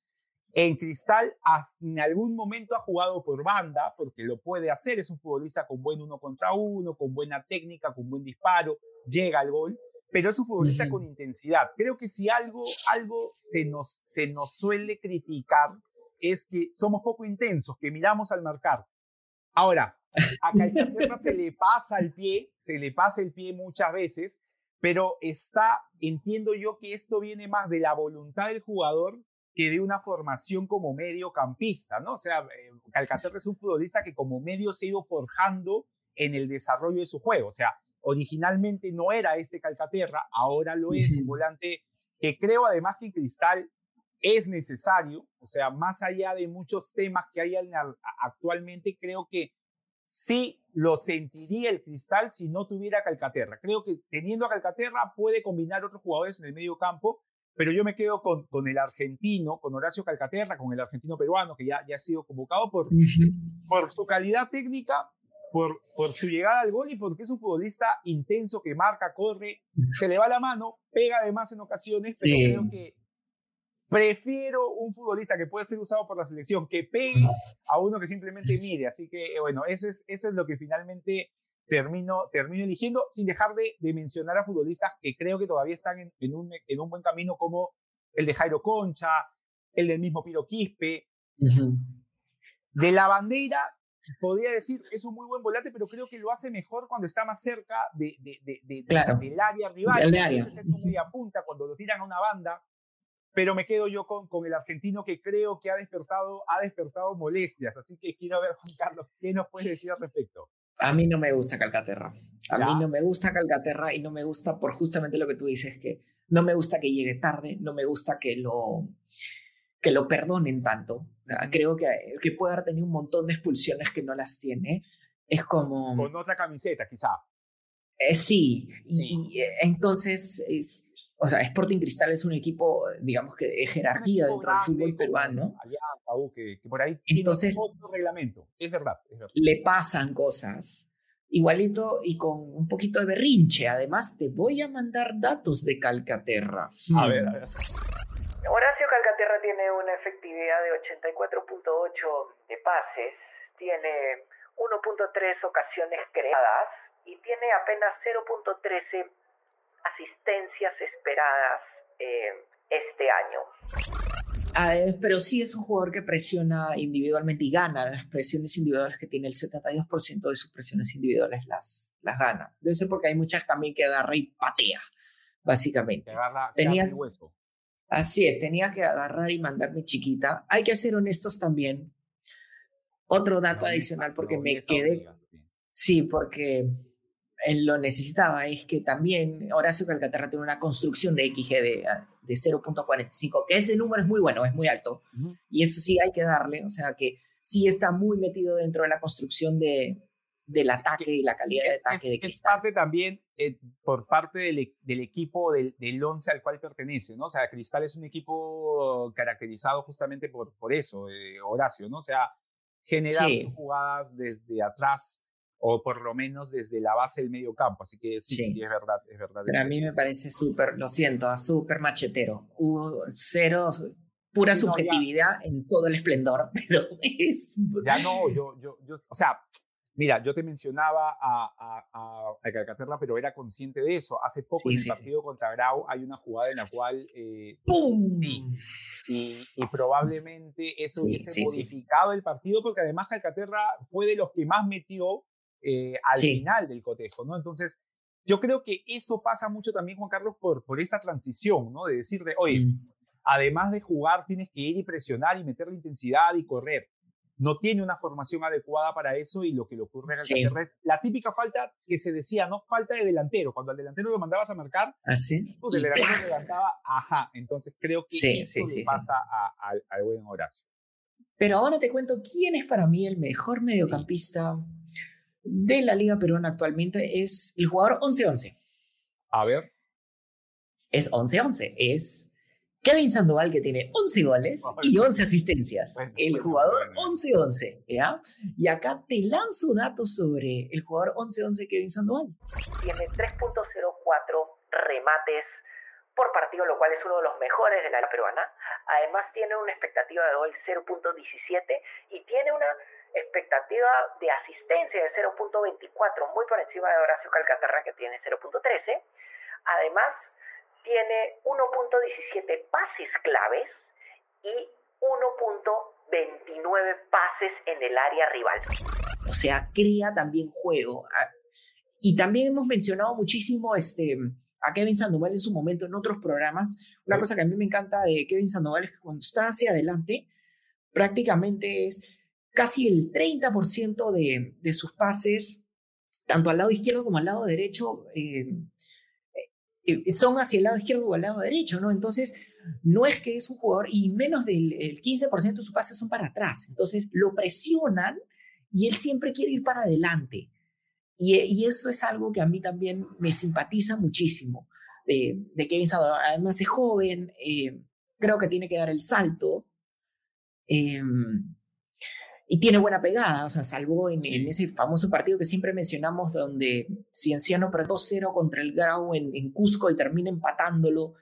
en Cristal en algún momento ha jugado por banda, porque lo puede hacer, es un futbolista con buen uno contra uno, con buena técnica, con buen disparo, llega al gol, pero es un futbolista con intensidad. Creo que si algo, algo se, nos, se nos suele criticar es que somos poco intensos, que miramos al marcar. Ahora, a Calcaterra se le pasa el pie, se le pasa el pie muchas veces, pero está, entiendo yo que esto viene más de la voluntad del jugador que de una formación como mediocampista, ¿no? O sea, eh, Calcaterra es un futbolista que como medio se ha ido forjando en el desarrollo de su juego. O sea, originalmente no era este Calcaterra, ahora lo es, un volante que creo además que en Cristal es necesario, o sea, más allá de muchos temas que hay actualmente, creo que sí lo sentiría el Cristal si no tuviera Calcaterra. Creo que teniendo a Calcaterra puede combinar otros jugadores en el medio campo pero yo me quedo con, con el argentino, con Horacio Calcaterra, con el argentino peruano, que ya, ya ha sido convocado por, por su calidad técnica, por, por su llegada al gol y porque es un futbolista intenso que marca, corre, se le va la mano, pega además en ocasiones, pero creo que prefiero un futbolista que puede ser usado por la selección que pegue a uno que simplemente mire. Así que, eh, bueno, eso es, eso es lo que finalmente termino, termino eligiendo, sin dejar de, de, mencionar a futbolistas que creo que todavía están en, en, un, en un buen camino, como el de Jairo Concha, el del mismo Piro Quispe. De la bandera, podría decir, es un muy buen volante, pero creo que lo hace mejor cuando está más cerca de, de, de del área rival. El área. es un media punta cuando lo tiran a una banda. Pero me quedo yo con, con el argentino que creo que ha despertado, ha despertado molestias. Así que quiero ver, Juan Carlos, ¿qué nos puedes decir al respecto? A mí no me gusta Calcaterra. A mí no me gusta Calcaterra y no me gusta por justamente lo que tú dices, que no me gusta que llegue tarde, no me gusta que lo, que lo perdonen tanto. Creo que, que puede haber tenido un montón de expulsiones que no las tiene. Es como... Con otra camiseta, quizá. Eh, sí, y, y, entonces es, o sea, Sporting Cristal es un equipo, digamos que de jerarquía dentro del fútbol peruano. que, que, por ahí Entonces, tiene otro reglamento. Es verdad, es verdad. Le pasan cosas. Igualito y con un poquito de berrinche. Además, te voy a mandar datos de Calcaterra. A ver, a ver. Horacio Calcaterra tiene una efectividad de 84.8 de pases, tiene 1.3 ocasiones creadas y tiene apenas 0.13 asistencias esperadas eh, este año. Ah, pero sí es un jugador que presiona individualmente y gana las presiones individuales que tiene el 72% de sus presiones individuales las, las gana. Debe ser porque hay muchas también que agarra y patea, básicamente. Que agarra, tenía, el hueso. Así es, tenía que agarrar y mandarme chiquita. Hay que ser honestos también. Otro dato adicional porque me quedé... Sí, porque él lo necesitaba, es que también Horacio Calcaterra tiene una construcción de XG de, de 0.45, que ese número es muy bueno, es muy alto. Y eso sí hay que darle, o sea que sí está muy metido dentro de la construcción de, del ataque y la calidad de ataque de Cristal. Es parte también eh, por parte del, del equipo del, del, once al cual pertenece, ¿no? O sea, Cristal es un equipo caracterizado justamente por, por eso, eh, Horacio, ¿no? O sea, generar jugadas desde atrás o por lo menos desde la base del medio campo. Así que sí, sí. es verdad, es verdad. Pero a mí me parece súper, lo siento, súper machetero. Hubo cero, pura subjetividad en todo el esplendor, pero es... Ya no, yo, yo, yo, o sea, mira, yo te mencionaba a, a, a, Calcaterra, pero era consciente de eso. Hace poco en el partido contra Grau hay una jugada en la cual... Eh, ¡Pum! y, y, probablemente eso hubiese modificado el partido, porque además Calcaterra fue de los que más metió eh, al final del cotejo, ¿no? Entonces, yo creo que eso pasa mucho también, Juan Carlos, por, por esa transición, ¿no? De decirle, oye, mm. además de jugar, tienes que ir y presionar y meterle intensidad y correr. No tiene una formación adecuada para eso y lo que le ocurre a sí. es la típica falta que se decía, ¿no? Falta de delantero. Cuando al delantero lo mandabas a marcar, ¿Así? ¿Ah, pues el delantero levantaba, ajá. Entonces creo que sí, eso le pasa al buen Horacio. Pero ahora te cuento quién es para mí el mejor mediocampista de la Liga Peruana actualmente es el jugador 11-11. A ver. Es 11-11. Es Kevin Sandoval, que tiene 11 goles y 11 asistencias. el jugador 11-11. ¿ya? Y acá te lanzo datos sobre el jugador 11-11 Kevin Sandoval. Tiene 3.04 remates por partido, lo cual es uno de los mejores de la Liga peruana. Además tiene una expectativa de gol 0.17 y tiene una expectativa de asistencia de 0.24, muy por encima de Horacio Calcaterra que tiene 0.13. Además, tiene 1.17 pases claves y 1.29 pases en el área rival. O sea, crea también juego. Ah, y también hemos mencionado muchísimo este, a Kevin Sandoval en su momento en otros programas. Una cosa que a mí me encanta de Kevin Sandoval es que cuando está hacia adelante, prácticamente es casi el 30% de, de sus pases, tanto al lado izquierdo como al lado derecho, eh, eh, son hacia el lado izquierdo o al lado derecho, ¿no? Entonces, no es que es un jugador y menos del 15% de sus pases son para atrás. Entonces, lo presionan y él siempre quiere ir para adelante. Y, eso es algo que a mí también me simpatiza muchísimo de, Kevin Sandoval. Además, es joven, eh, creo que tiene que dar el salto. Eh, y tiene buena pegada, o sea, salvó en, ese famoso partido que siempre mencionamos donde Cienciano perdió 2-0 contra el Grau en, Cusco y termina empatándolo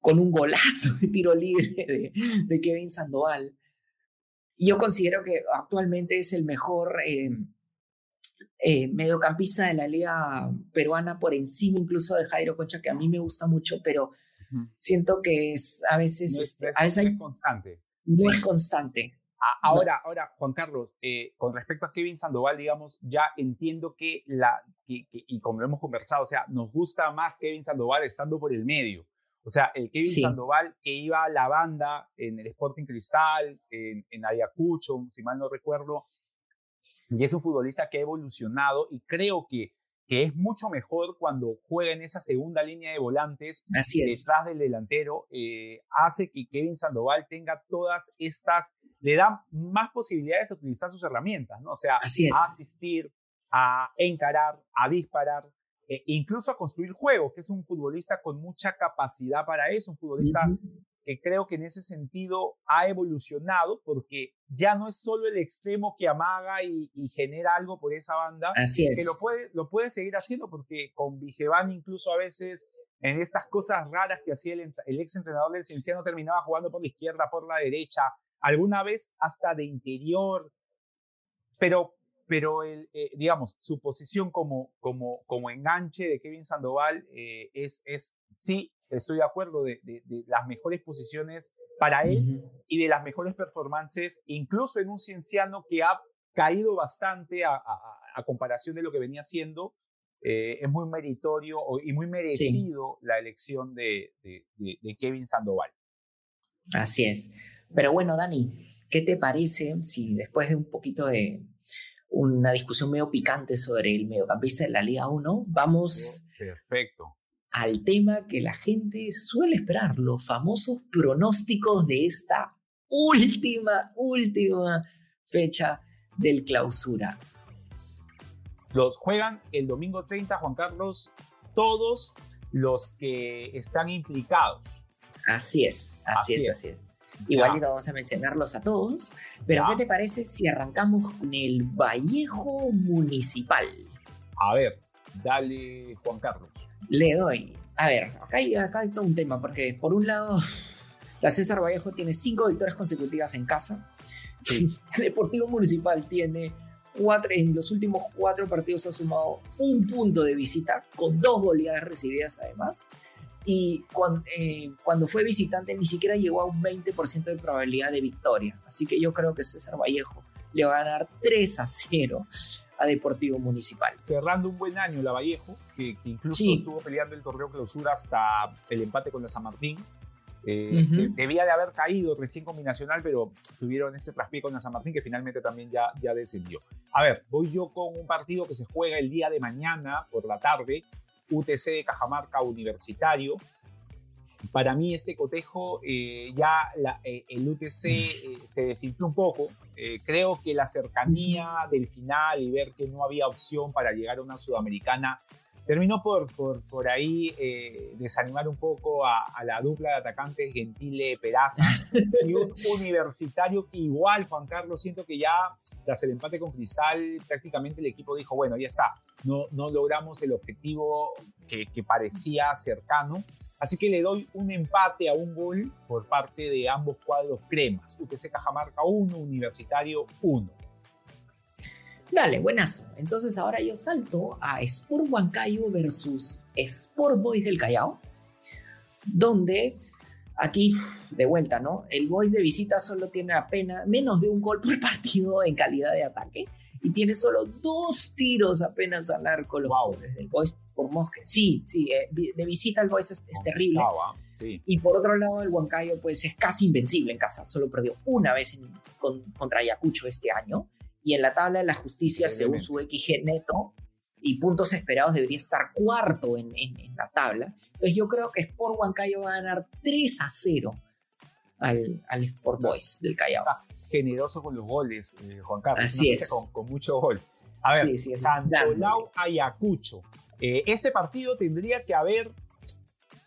con un golazo de tiro libre de, Kevin Sandoval. Yo considero que actualmente es el mejor eh, eh, mediocampista de la liga peruana por encima incluso de Jairo Concha, que a mí me gusta mucho, pero siento que es a veces... No es, este, a veces constante. No es constante. Ahora, ahora, Juan Carlos, eh, con respecto a Kevin Sandoval, digamos, ya entiendo que la, y como lo hemos conversado, o sea, nos gusta más Kevin Sandoval estando por el medio. O sea, el Kevin Sandoval que iba a la banda en el Sporting Cristal, en, en Ayacucho, si mal no recuerdo, y es un futbolista que ha evolucionado y creo que, que es mucho mejor cuando juega en esa segunda línea de volantes detrás del delantero, eh, hace que Kevin Sandoval tenga todas estas le da más posibilidades de utilizar sus herramientas, ¿no? O sea, a asistir, a encarar, a disparar, e incluso a construir juego, que es un futbolista con mucha capacidad para eso, un futbolista que creo que en ese sentido ha evolucionado porque ya no es solo el extremo que amaga y, genera algo por esa banda, Así es. que lo puede, lo puede seguir haciendo porque con Vigeván incluso a veces en estas cosas raras que hacía el, el ex entrenador del Cienciano terminaba jugando por la izquierda, por la derecha, alguna vez hasta de interior, pero, pero el, eh, digamos, su posición como, como, como enganche de Kevin Sandoval eh, es, es, sí, estoy de acuerdo, de, de, las mejores posiciones para él y de las mejores performances, incluso en un cienciano que ha caído bastante a, a, comparación de lo que venía haciendo. Eh, es muy meritorio y muy merecido la elección de, de Kevin Sandoval. Así es. Pero bueno, Dani, ¿qué te parece si después de un poquito de una discusión medio picante sobre el mediocampista de la Liga 1, vamos Perfecto. al tema que la gente suele esperar, los famosos pronósticos de esta última, última fecha del clausura. Los juegan el domingo 30, Juan Carlos, todos los que están implicados. Así es, así, es, así es. Igual vamos a mencionarlos a todos, pero ¿qué te parece si arrancamos con el Vallejo Municipal? A ver, dale Juan Carlos. Le doy. A ver, acá hay, acá hay todo un tema, porque por un lado, la César Vallejo tiene cinco victorias consecutivas en casa. El Deportivo Municipal tiene cuatro, en los últimos cuatro partidos ha sumado un punto de visita, con dos goleadas recibidas además y eh, cuando, fue visitante ni siquiera llegó a un 20% de probabilidad de victoria. Así que yo creo que César Vallejo le va a ganar 3 a 0 a Deportivo Municipal. Cerrando un buen año la Vallejo, que, incluso estuvo peleando el torneo clausura hasta el empate con la San Martín. Eh, debía de haber caído recién combinacional, pero tuvieron ese traspié con la San Martín que finalmente también ya, ya descendió. A ver, voy yo con un partido que se juega el día de mañana por la tarde UTC de Cajamarca Universitario. para mí este cotejo eh, ya eh, el UTC eh, se desinfló un poco. creo que la cercanía del final y ver que no había opción para llegar a una sudamericana terminó por, por, por ahí desanimar un poco a, la dupla de atacantes Gentile Peraza y un universitario que igual, Juan Carlos, siento que ya tras el empate con Cristal prácticamente el equipo dijo, bueno, ya está, no, no logramos el objetivo que, que parecía cercano Así que le doy un empate a un gol por parte de ambos cuadros cremas. UTC Cajamarca 1, Universitario 1. Dale, buenazo. Entonces ahora yo salto a Sport Huancayo versus Sport Boys del Callao, donde aquí, de vuelta, ¿no? El Boys de visita solo tiene apenas menos de un gol por partido en calidad de ataque y tiene solo dos tiros apenas al arco los wow. del Boys por Mosque. Sí, sí, eh, de visita el Boys es, terrible. Y por otro lado, el Huancayo pues es casi invencible en casa. Solo perdió una vez contra Ayacucho este año. Y en la tabla de la justicia, según su XG neto y puntos esperados, debería estar cuarto en, la tabla. Entonces yo creo que Sport Huancayo va a ganar 3 a 0 al, al Sport Boys del Callao. Generoso con los goles, eh, Juan Carlos. Así es. Con, mucho gol. A ver, sí, sí, Ayacucho. Eh, este partido tendría que haber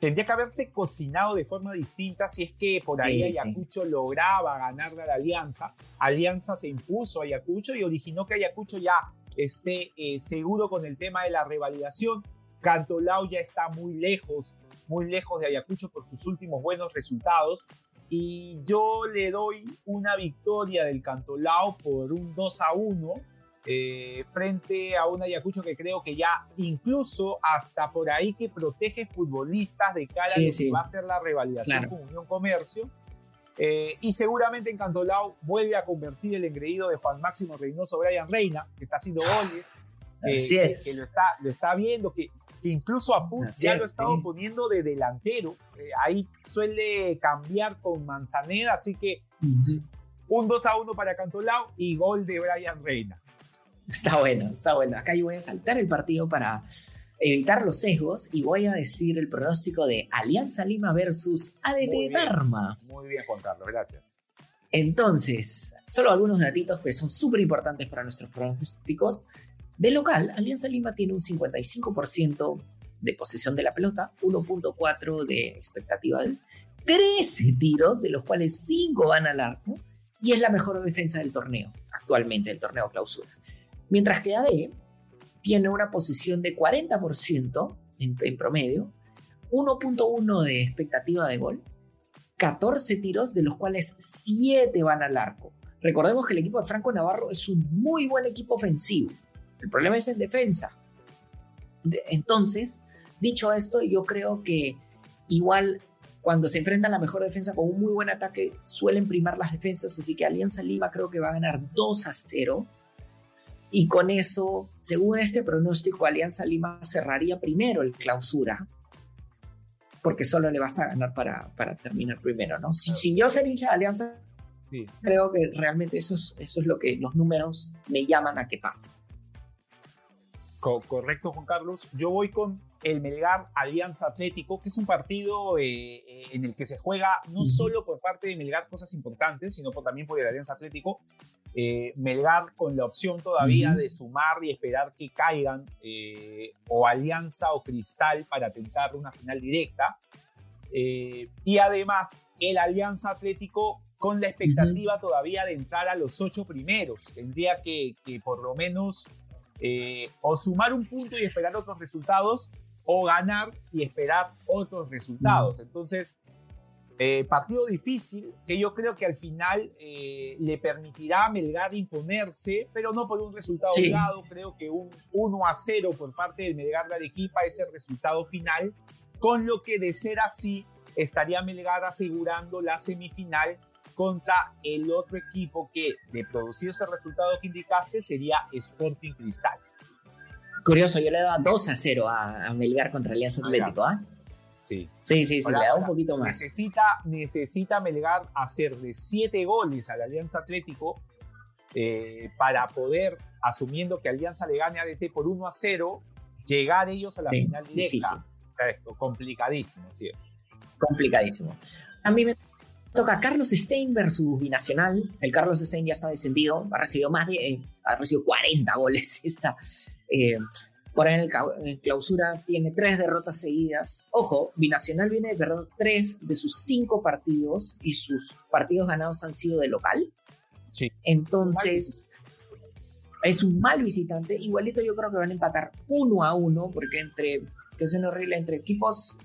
tendría que haberse cocinado de forma distinta si es que por ahí Ayacucho lograba ganar a la Alianza. Alianza se impuso a Ayacucho y originó que Ayacucho ya esté eh, seguro con el tema de la revalidación. Cantolao ya está muy lejos, muy lejos de Ayacucho por sus últimos buenos resultados. Y yo le doy una victoria del Cantolao por un 2 a 1 eh, frente a un Ayacucho que creo que ya incluso hasta por ahí que protege futbolistas de cara a lo que va a ser la revalidación con Unión Comercio. Eh, y seguramente en Cantolao vuelve a convertir el engreído de Juan Máximo Reynoso Brian Reina, que está haciendo goles, eh, que, lo, está, lo está viendo, que, incluso a Put ya lo ha estado poniendo de delantero. ahí suele cambiar con Manzaneda, así que un 2 a 1 para Cantolao y gol de Brian Reina. Está bueno, está bueno. Acá yo voy a saltar el partido para evitar los sesgos y voy a decir el pronóstico de Alianza Lima versus ADT Dharma. Muy bien, Juan Carlos, gracias. Entonces, solo algunos datitos que son súper importantes para nuestros pronósticos. De local, Alianza Lima tiene un 55% de posesión de la pelota, 1.4 de expectativa de 13 tiros, de los cuales 5 van al arco, y es la mejor defensa del torneo, actualmente, el torneo clausura. Mientras que AD tiene una posición de 40% en, promedio, 1.1 de expectativa de gol, 14 tiros, de los cuales 7 van al arco. Recordemos que el equipo de Franco Navarro es un muy buen equipo ofensivo. El problema es en defensa. entonces, dicho esto, yo creo que igual cuando se enfrentan la mejor defensa con un muy buen ataque, suelen primar las defensas, así que Alianza Lima creo que va a ganar 2 a 0 y con eso, según este pronóstico, Alianza Lima cerraría primero el clausura, porque solo le basta ganar para, para terminar primero, ¿no? Sin, yo ser hincha de Alianza, creo que realmente eso es, eso es lo que los números me llaman a que pase. correcto, Juan Carlos. Yo voy con el Melgar Alianza Atlético, que es un partido eh, eh, en el que se juega no solo por parte de Melgar cosas importantes, sino también por el Alianza Atlético. Eh, Melgar con la opción todavía de sumar y esperar que caigan o Alianza o Cristal para tentar una final directa. y además el Alianza Atlético con la expectativa todavía de entrar a los ocho primeros. Tendría que, que por lo menos o sumar un punto y esperar otros resultados o ganar y esperar otros resultados. Entonces, eh, partido difícil que yo creo que al final eh, le permitirá a Melgar imponerse, pero no por un resultado sí. Creo que un 1 a 0 por parte del Melgar de Arequipa es el resultado final, con lo que de ser así estaría Melgar asegurando la semifinal contra el otro equipo que de producir ese resultado que indicaste sería Sporting Cristal. Curioso, yo le daba 2 a 0 a, Melgar contra Alianza ah, Atlético, ¿ah? Sí. Sí, sí, sí, le da un poquito más. Necesita, necesita Melgar hacer de 7 goles a la Alianza Atlético eh, para poder, asumiendo que Alianza le gane a DT por 1 a 0, llegar ellos a la final directa. Difícil. complicadísimo, sí es. complicadísimo. A mí me toca Carlos Stein versus Binacional. El Carlos Stein ya está descendido, ha recibido más de, eh, ha recibido 40 goles. Está, eh, por ahí en, el, clausura tiene tres derrotas seguidas. Ojo, Binacional viene de perder tres de sus cinco partidos y sus partidos ganados han sido de local. Sí. Entonces, es un mal visitante. Igualito yo creo que van a empatar uno a uno, porque entre, que es un horrible, entre equipos,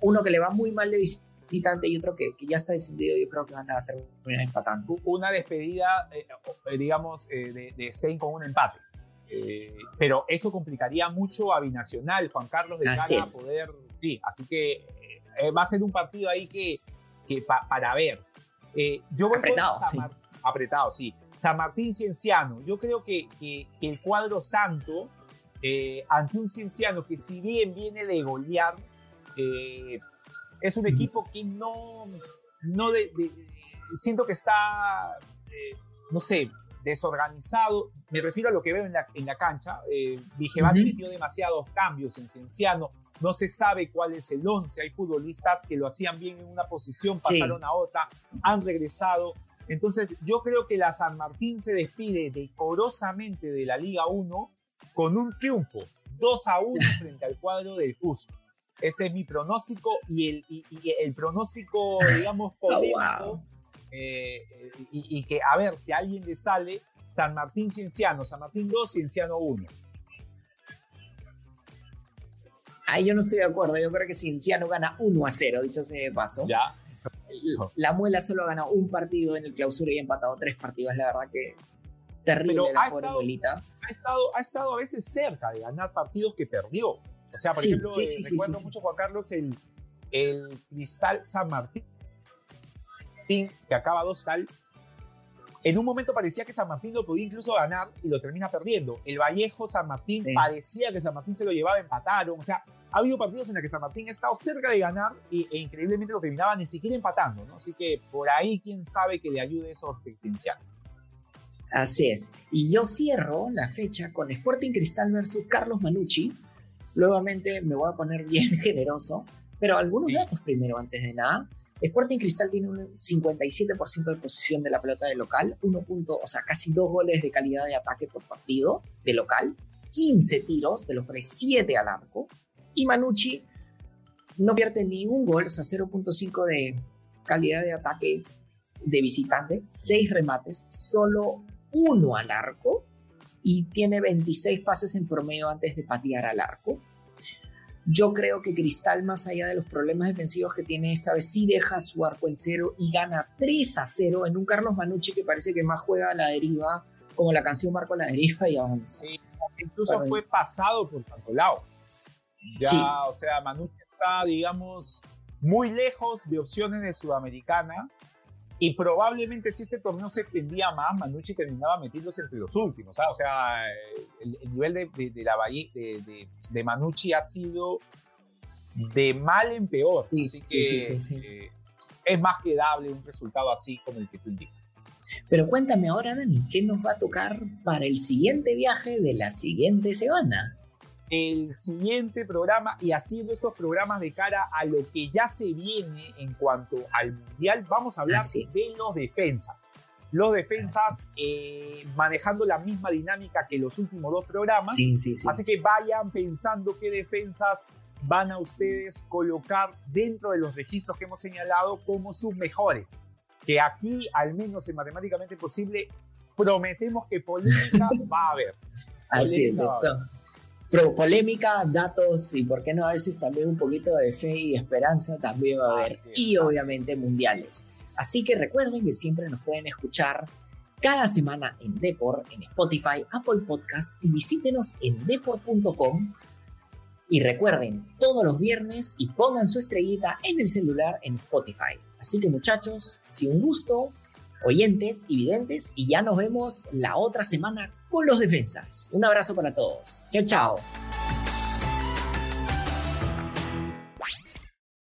uno que le va muy mal de visitante y otro que, que ya está descendido, yo creo que van a terminar empatando. Una despedida, eh, eh, digamos, eh, de, de Stein con un empate. Pero eso complicaría mucho a Binacional, Juan Carlos, de cara a poder. Sí, así que va a ser un partido ahí que, que para ver. yo voy apretado, sí. apretado, sí. San Martín Cienciano. Yo creo que, que, el cuadro santo, eh, ante un Cienciano que si bien viene de golear, eh, es un equipo que no, no de, siento que está, eh, no sé, desorganizado. Me refiero a lo que veo en la, en la cancha. Eh, metió demasiados cambios en Cienciano. No se sabe cuál es el 11. Hay futbolistas que lo hacían bien en una posición, pasaron a otra, han regresado. Entonces, yo creo que la San Martín se despide decorosamente de la Liga 1 con un triunfo, 2 a 1 frente al cuadro del Cusco. Ese es mi pronóstico y el, el pronóstico, digamos, oh, polémico. Eh, y, que, a ver, si a alguien le sale, San Martín Cienciano, San Martín 2, Cienciano 1. Ay, yo no estoy de acuerdo. Yo creo que Cienciano gana 1 a 0, dicho sea de paso. Ya la Muela solo ha ganado un partido en el clausura y ha empatado tres partidos. La verdad que terrible la pobre Muelita. Ha estado, ha estado a veces cerca de ganar partidos que perdió. O sea, por ejemplo, eh, recuerdo mucho, Juan Carlos, el, el Cristal San Martín, que acaba dos tal. En un momento parecía que San Martín lo podía incluso ganar y lo termina perdiendo. El Vallejo San Martín parecía que San Martín se lo llevaba, empataron. O sea, ha habido partidos en los que San Martín ha estado cerca de ganar y, e increíblemente lo terminaba ni siquiera empatando, ¿no? Así que por ahí, quién sabe que le ayude esos potenciales. Así es. Y yo cierro la fecha con Sporting Cristal versus Carlos Manucci. Nuevamente me voy a poner bien generoso, pero algunos datos primero antes de nada. Sporting Cristal tiene un 57% de posición de la pelota de local, 1 punto, o sea, casi dos goles de calidad de ataque por partido de local, 15 tiros, de los cuales 7 al arco, y Manucci no pierde ningún gol, o sea, 0.5 de calidad de ataque de visitante, 6 remates, solo uno al arco y tiene 26 pases en promedio antes de patear al arco. Yo creo que Cristal, más allá de los problemas defensivos que tiene esta vez, sí deja su arco en cero y gana 3 a 0 en un Carlos Manucci que parece que más juega a la deriva, como la canción Marco a la deriva y avanza. incluso fue pasado por tanto lado. Ya, o sea, Manucci está, digamos, muy lejos de opciones de Sudamericana y probablemente si este torneo se extendía más, Manucci terminaba metiéndose entre los últimos. O sea, el, nivel de, de, la de, de, Manucci ha sido de mal en peor. así que eh, es más que dable un resultado así como el que tú indicas. Pero cuéntame ahora, Dani, ¿qué nos va a tocar para el siguiente viaje de la siguiente semana? El siguiente programa y haciendo estos programas de cara a lo que ya se viene en cuanto al mundial, vamos a hablar de los defensas. Los defensas eh, manejando la misma dinámica que los últimos dos programas. Así que vayan pensando qué defensas van a ustedes colocar dentro de los registros que hemos señalado como sus mejores. Que aquí, al menos en matemáticamente posible, prometemos que polémica va a haber. Así es, polémica, datos y, por qué no, a veces también un poquito de fe y esperanza también va a haber. Y obviamente mundiales. Así que recuerden que siempre nos pueden escuchar cada semana en Depor, en Spotify, Apple Podcast y visítenos en depor.com. Y recuerden, todos los viernes y pongan su estrellita en el celular en Spotify. Así que muchachos, si un gusto, oyentes y videntes, y ya nos vemos la otra semana con los defensas. Un abrazo para todos. Chao, chao.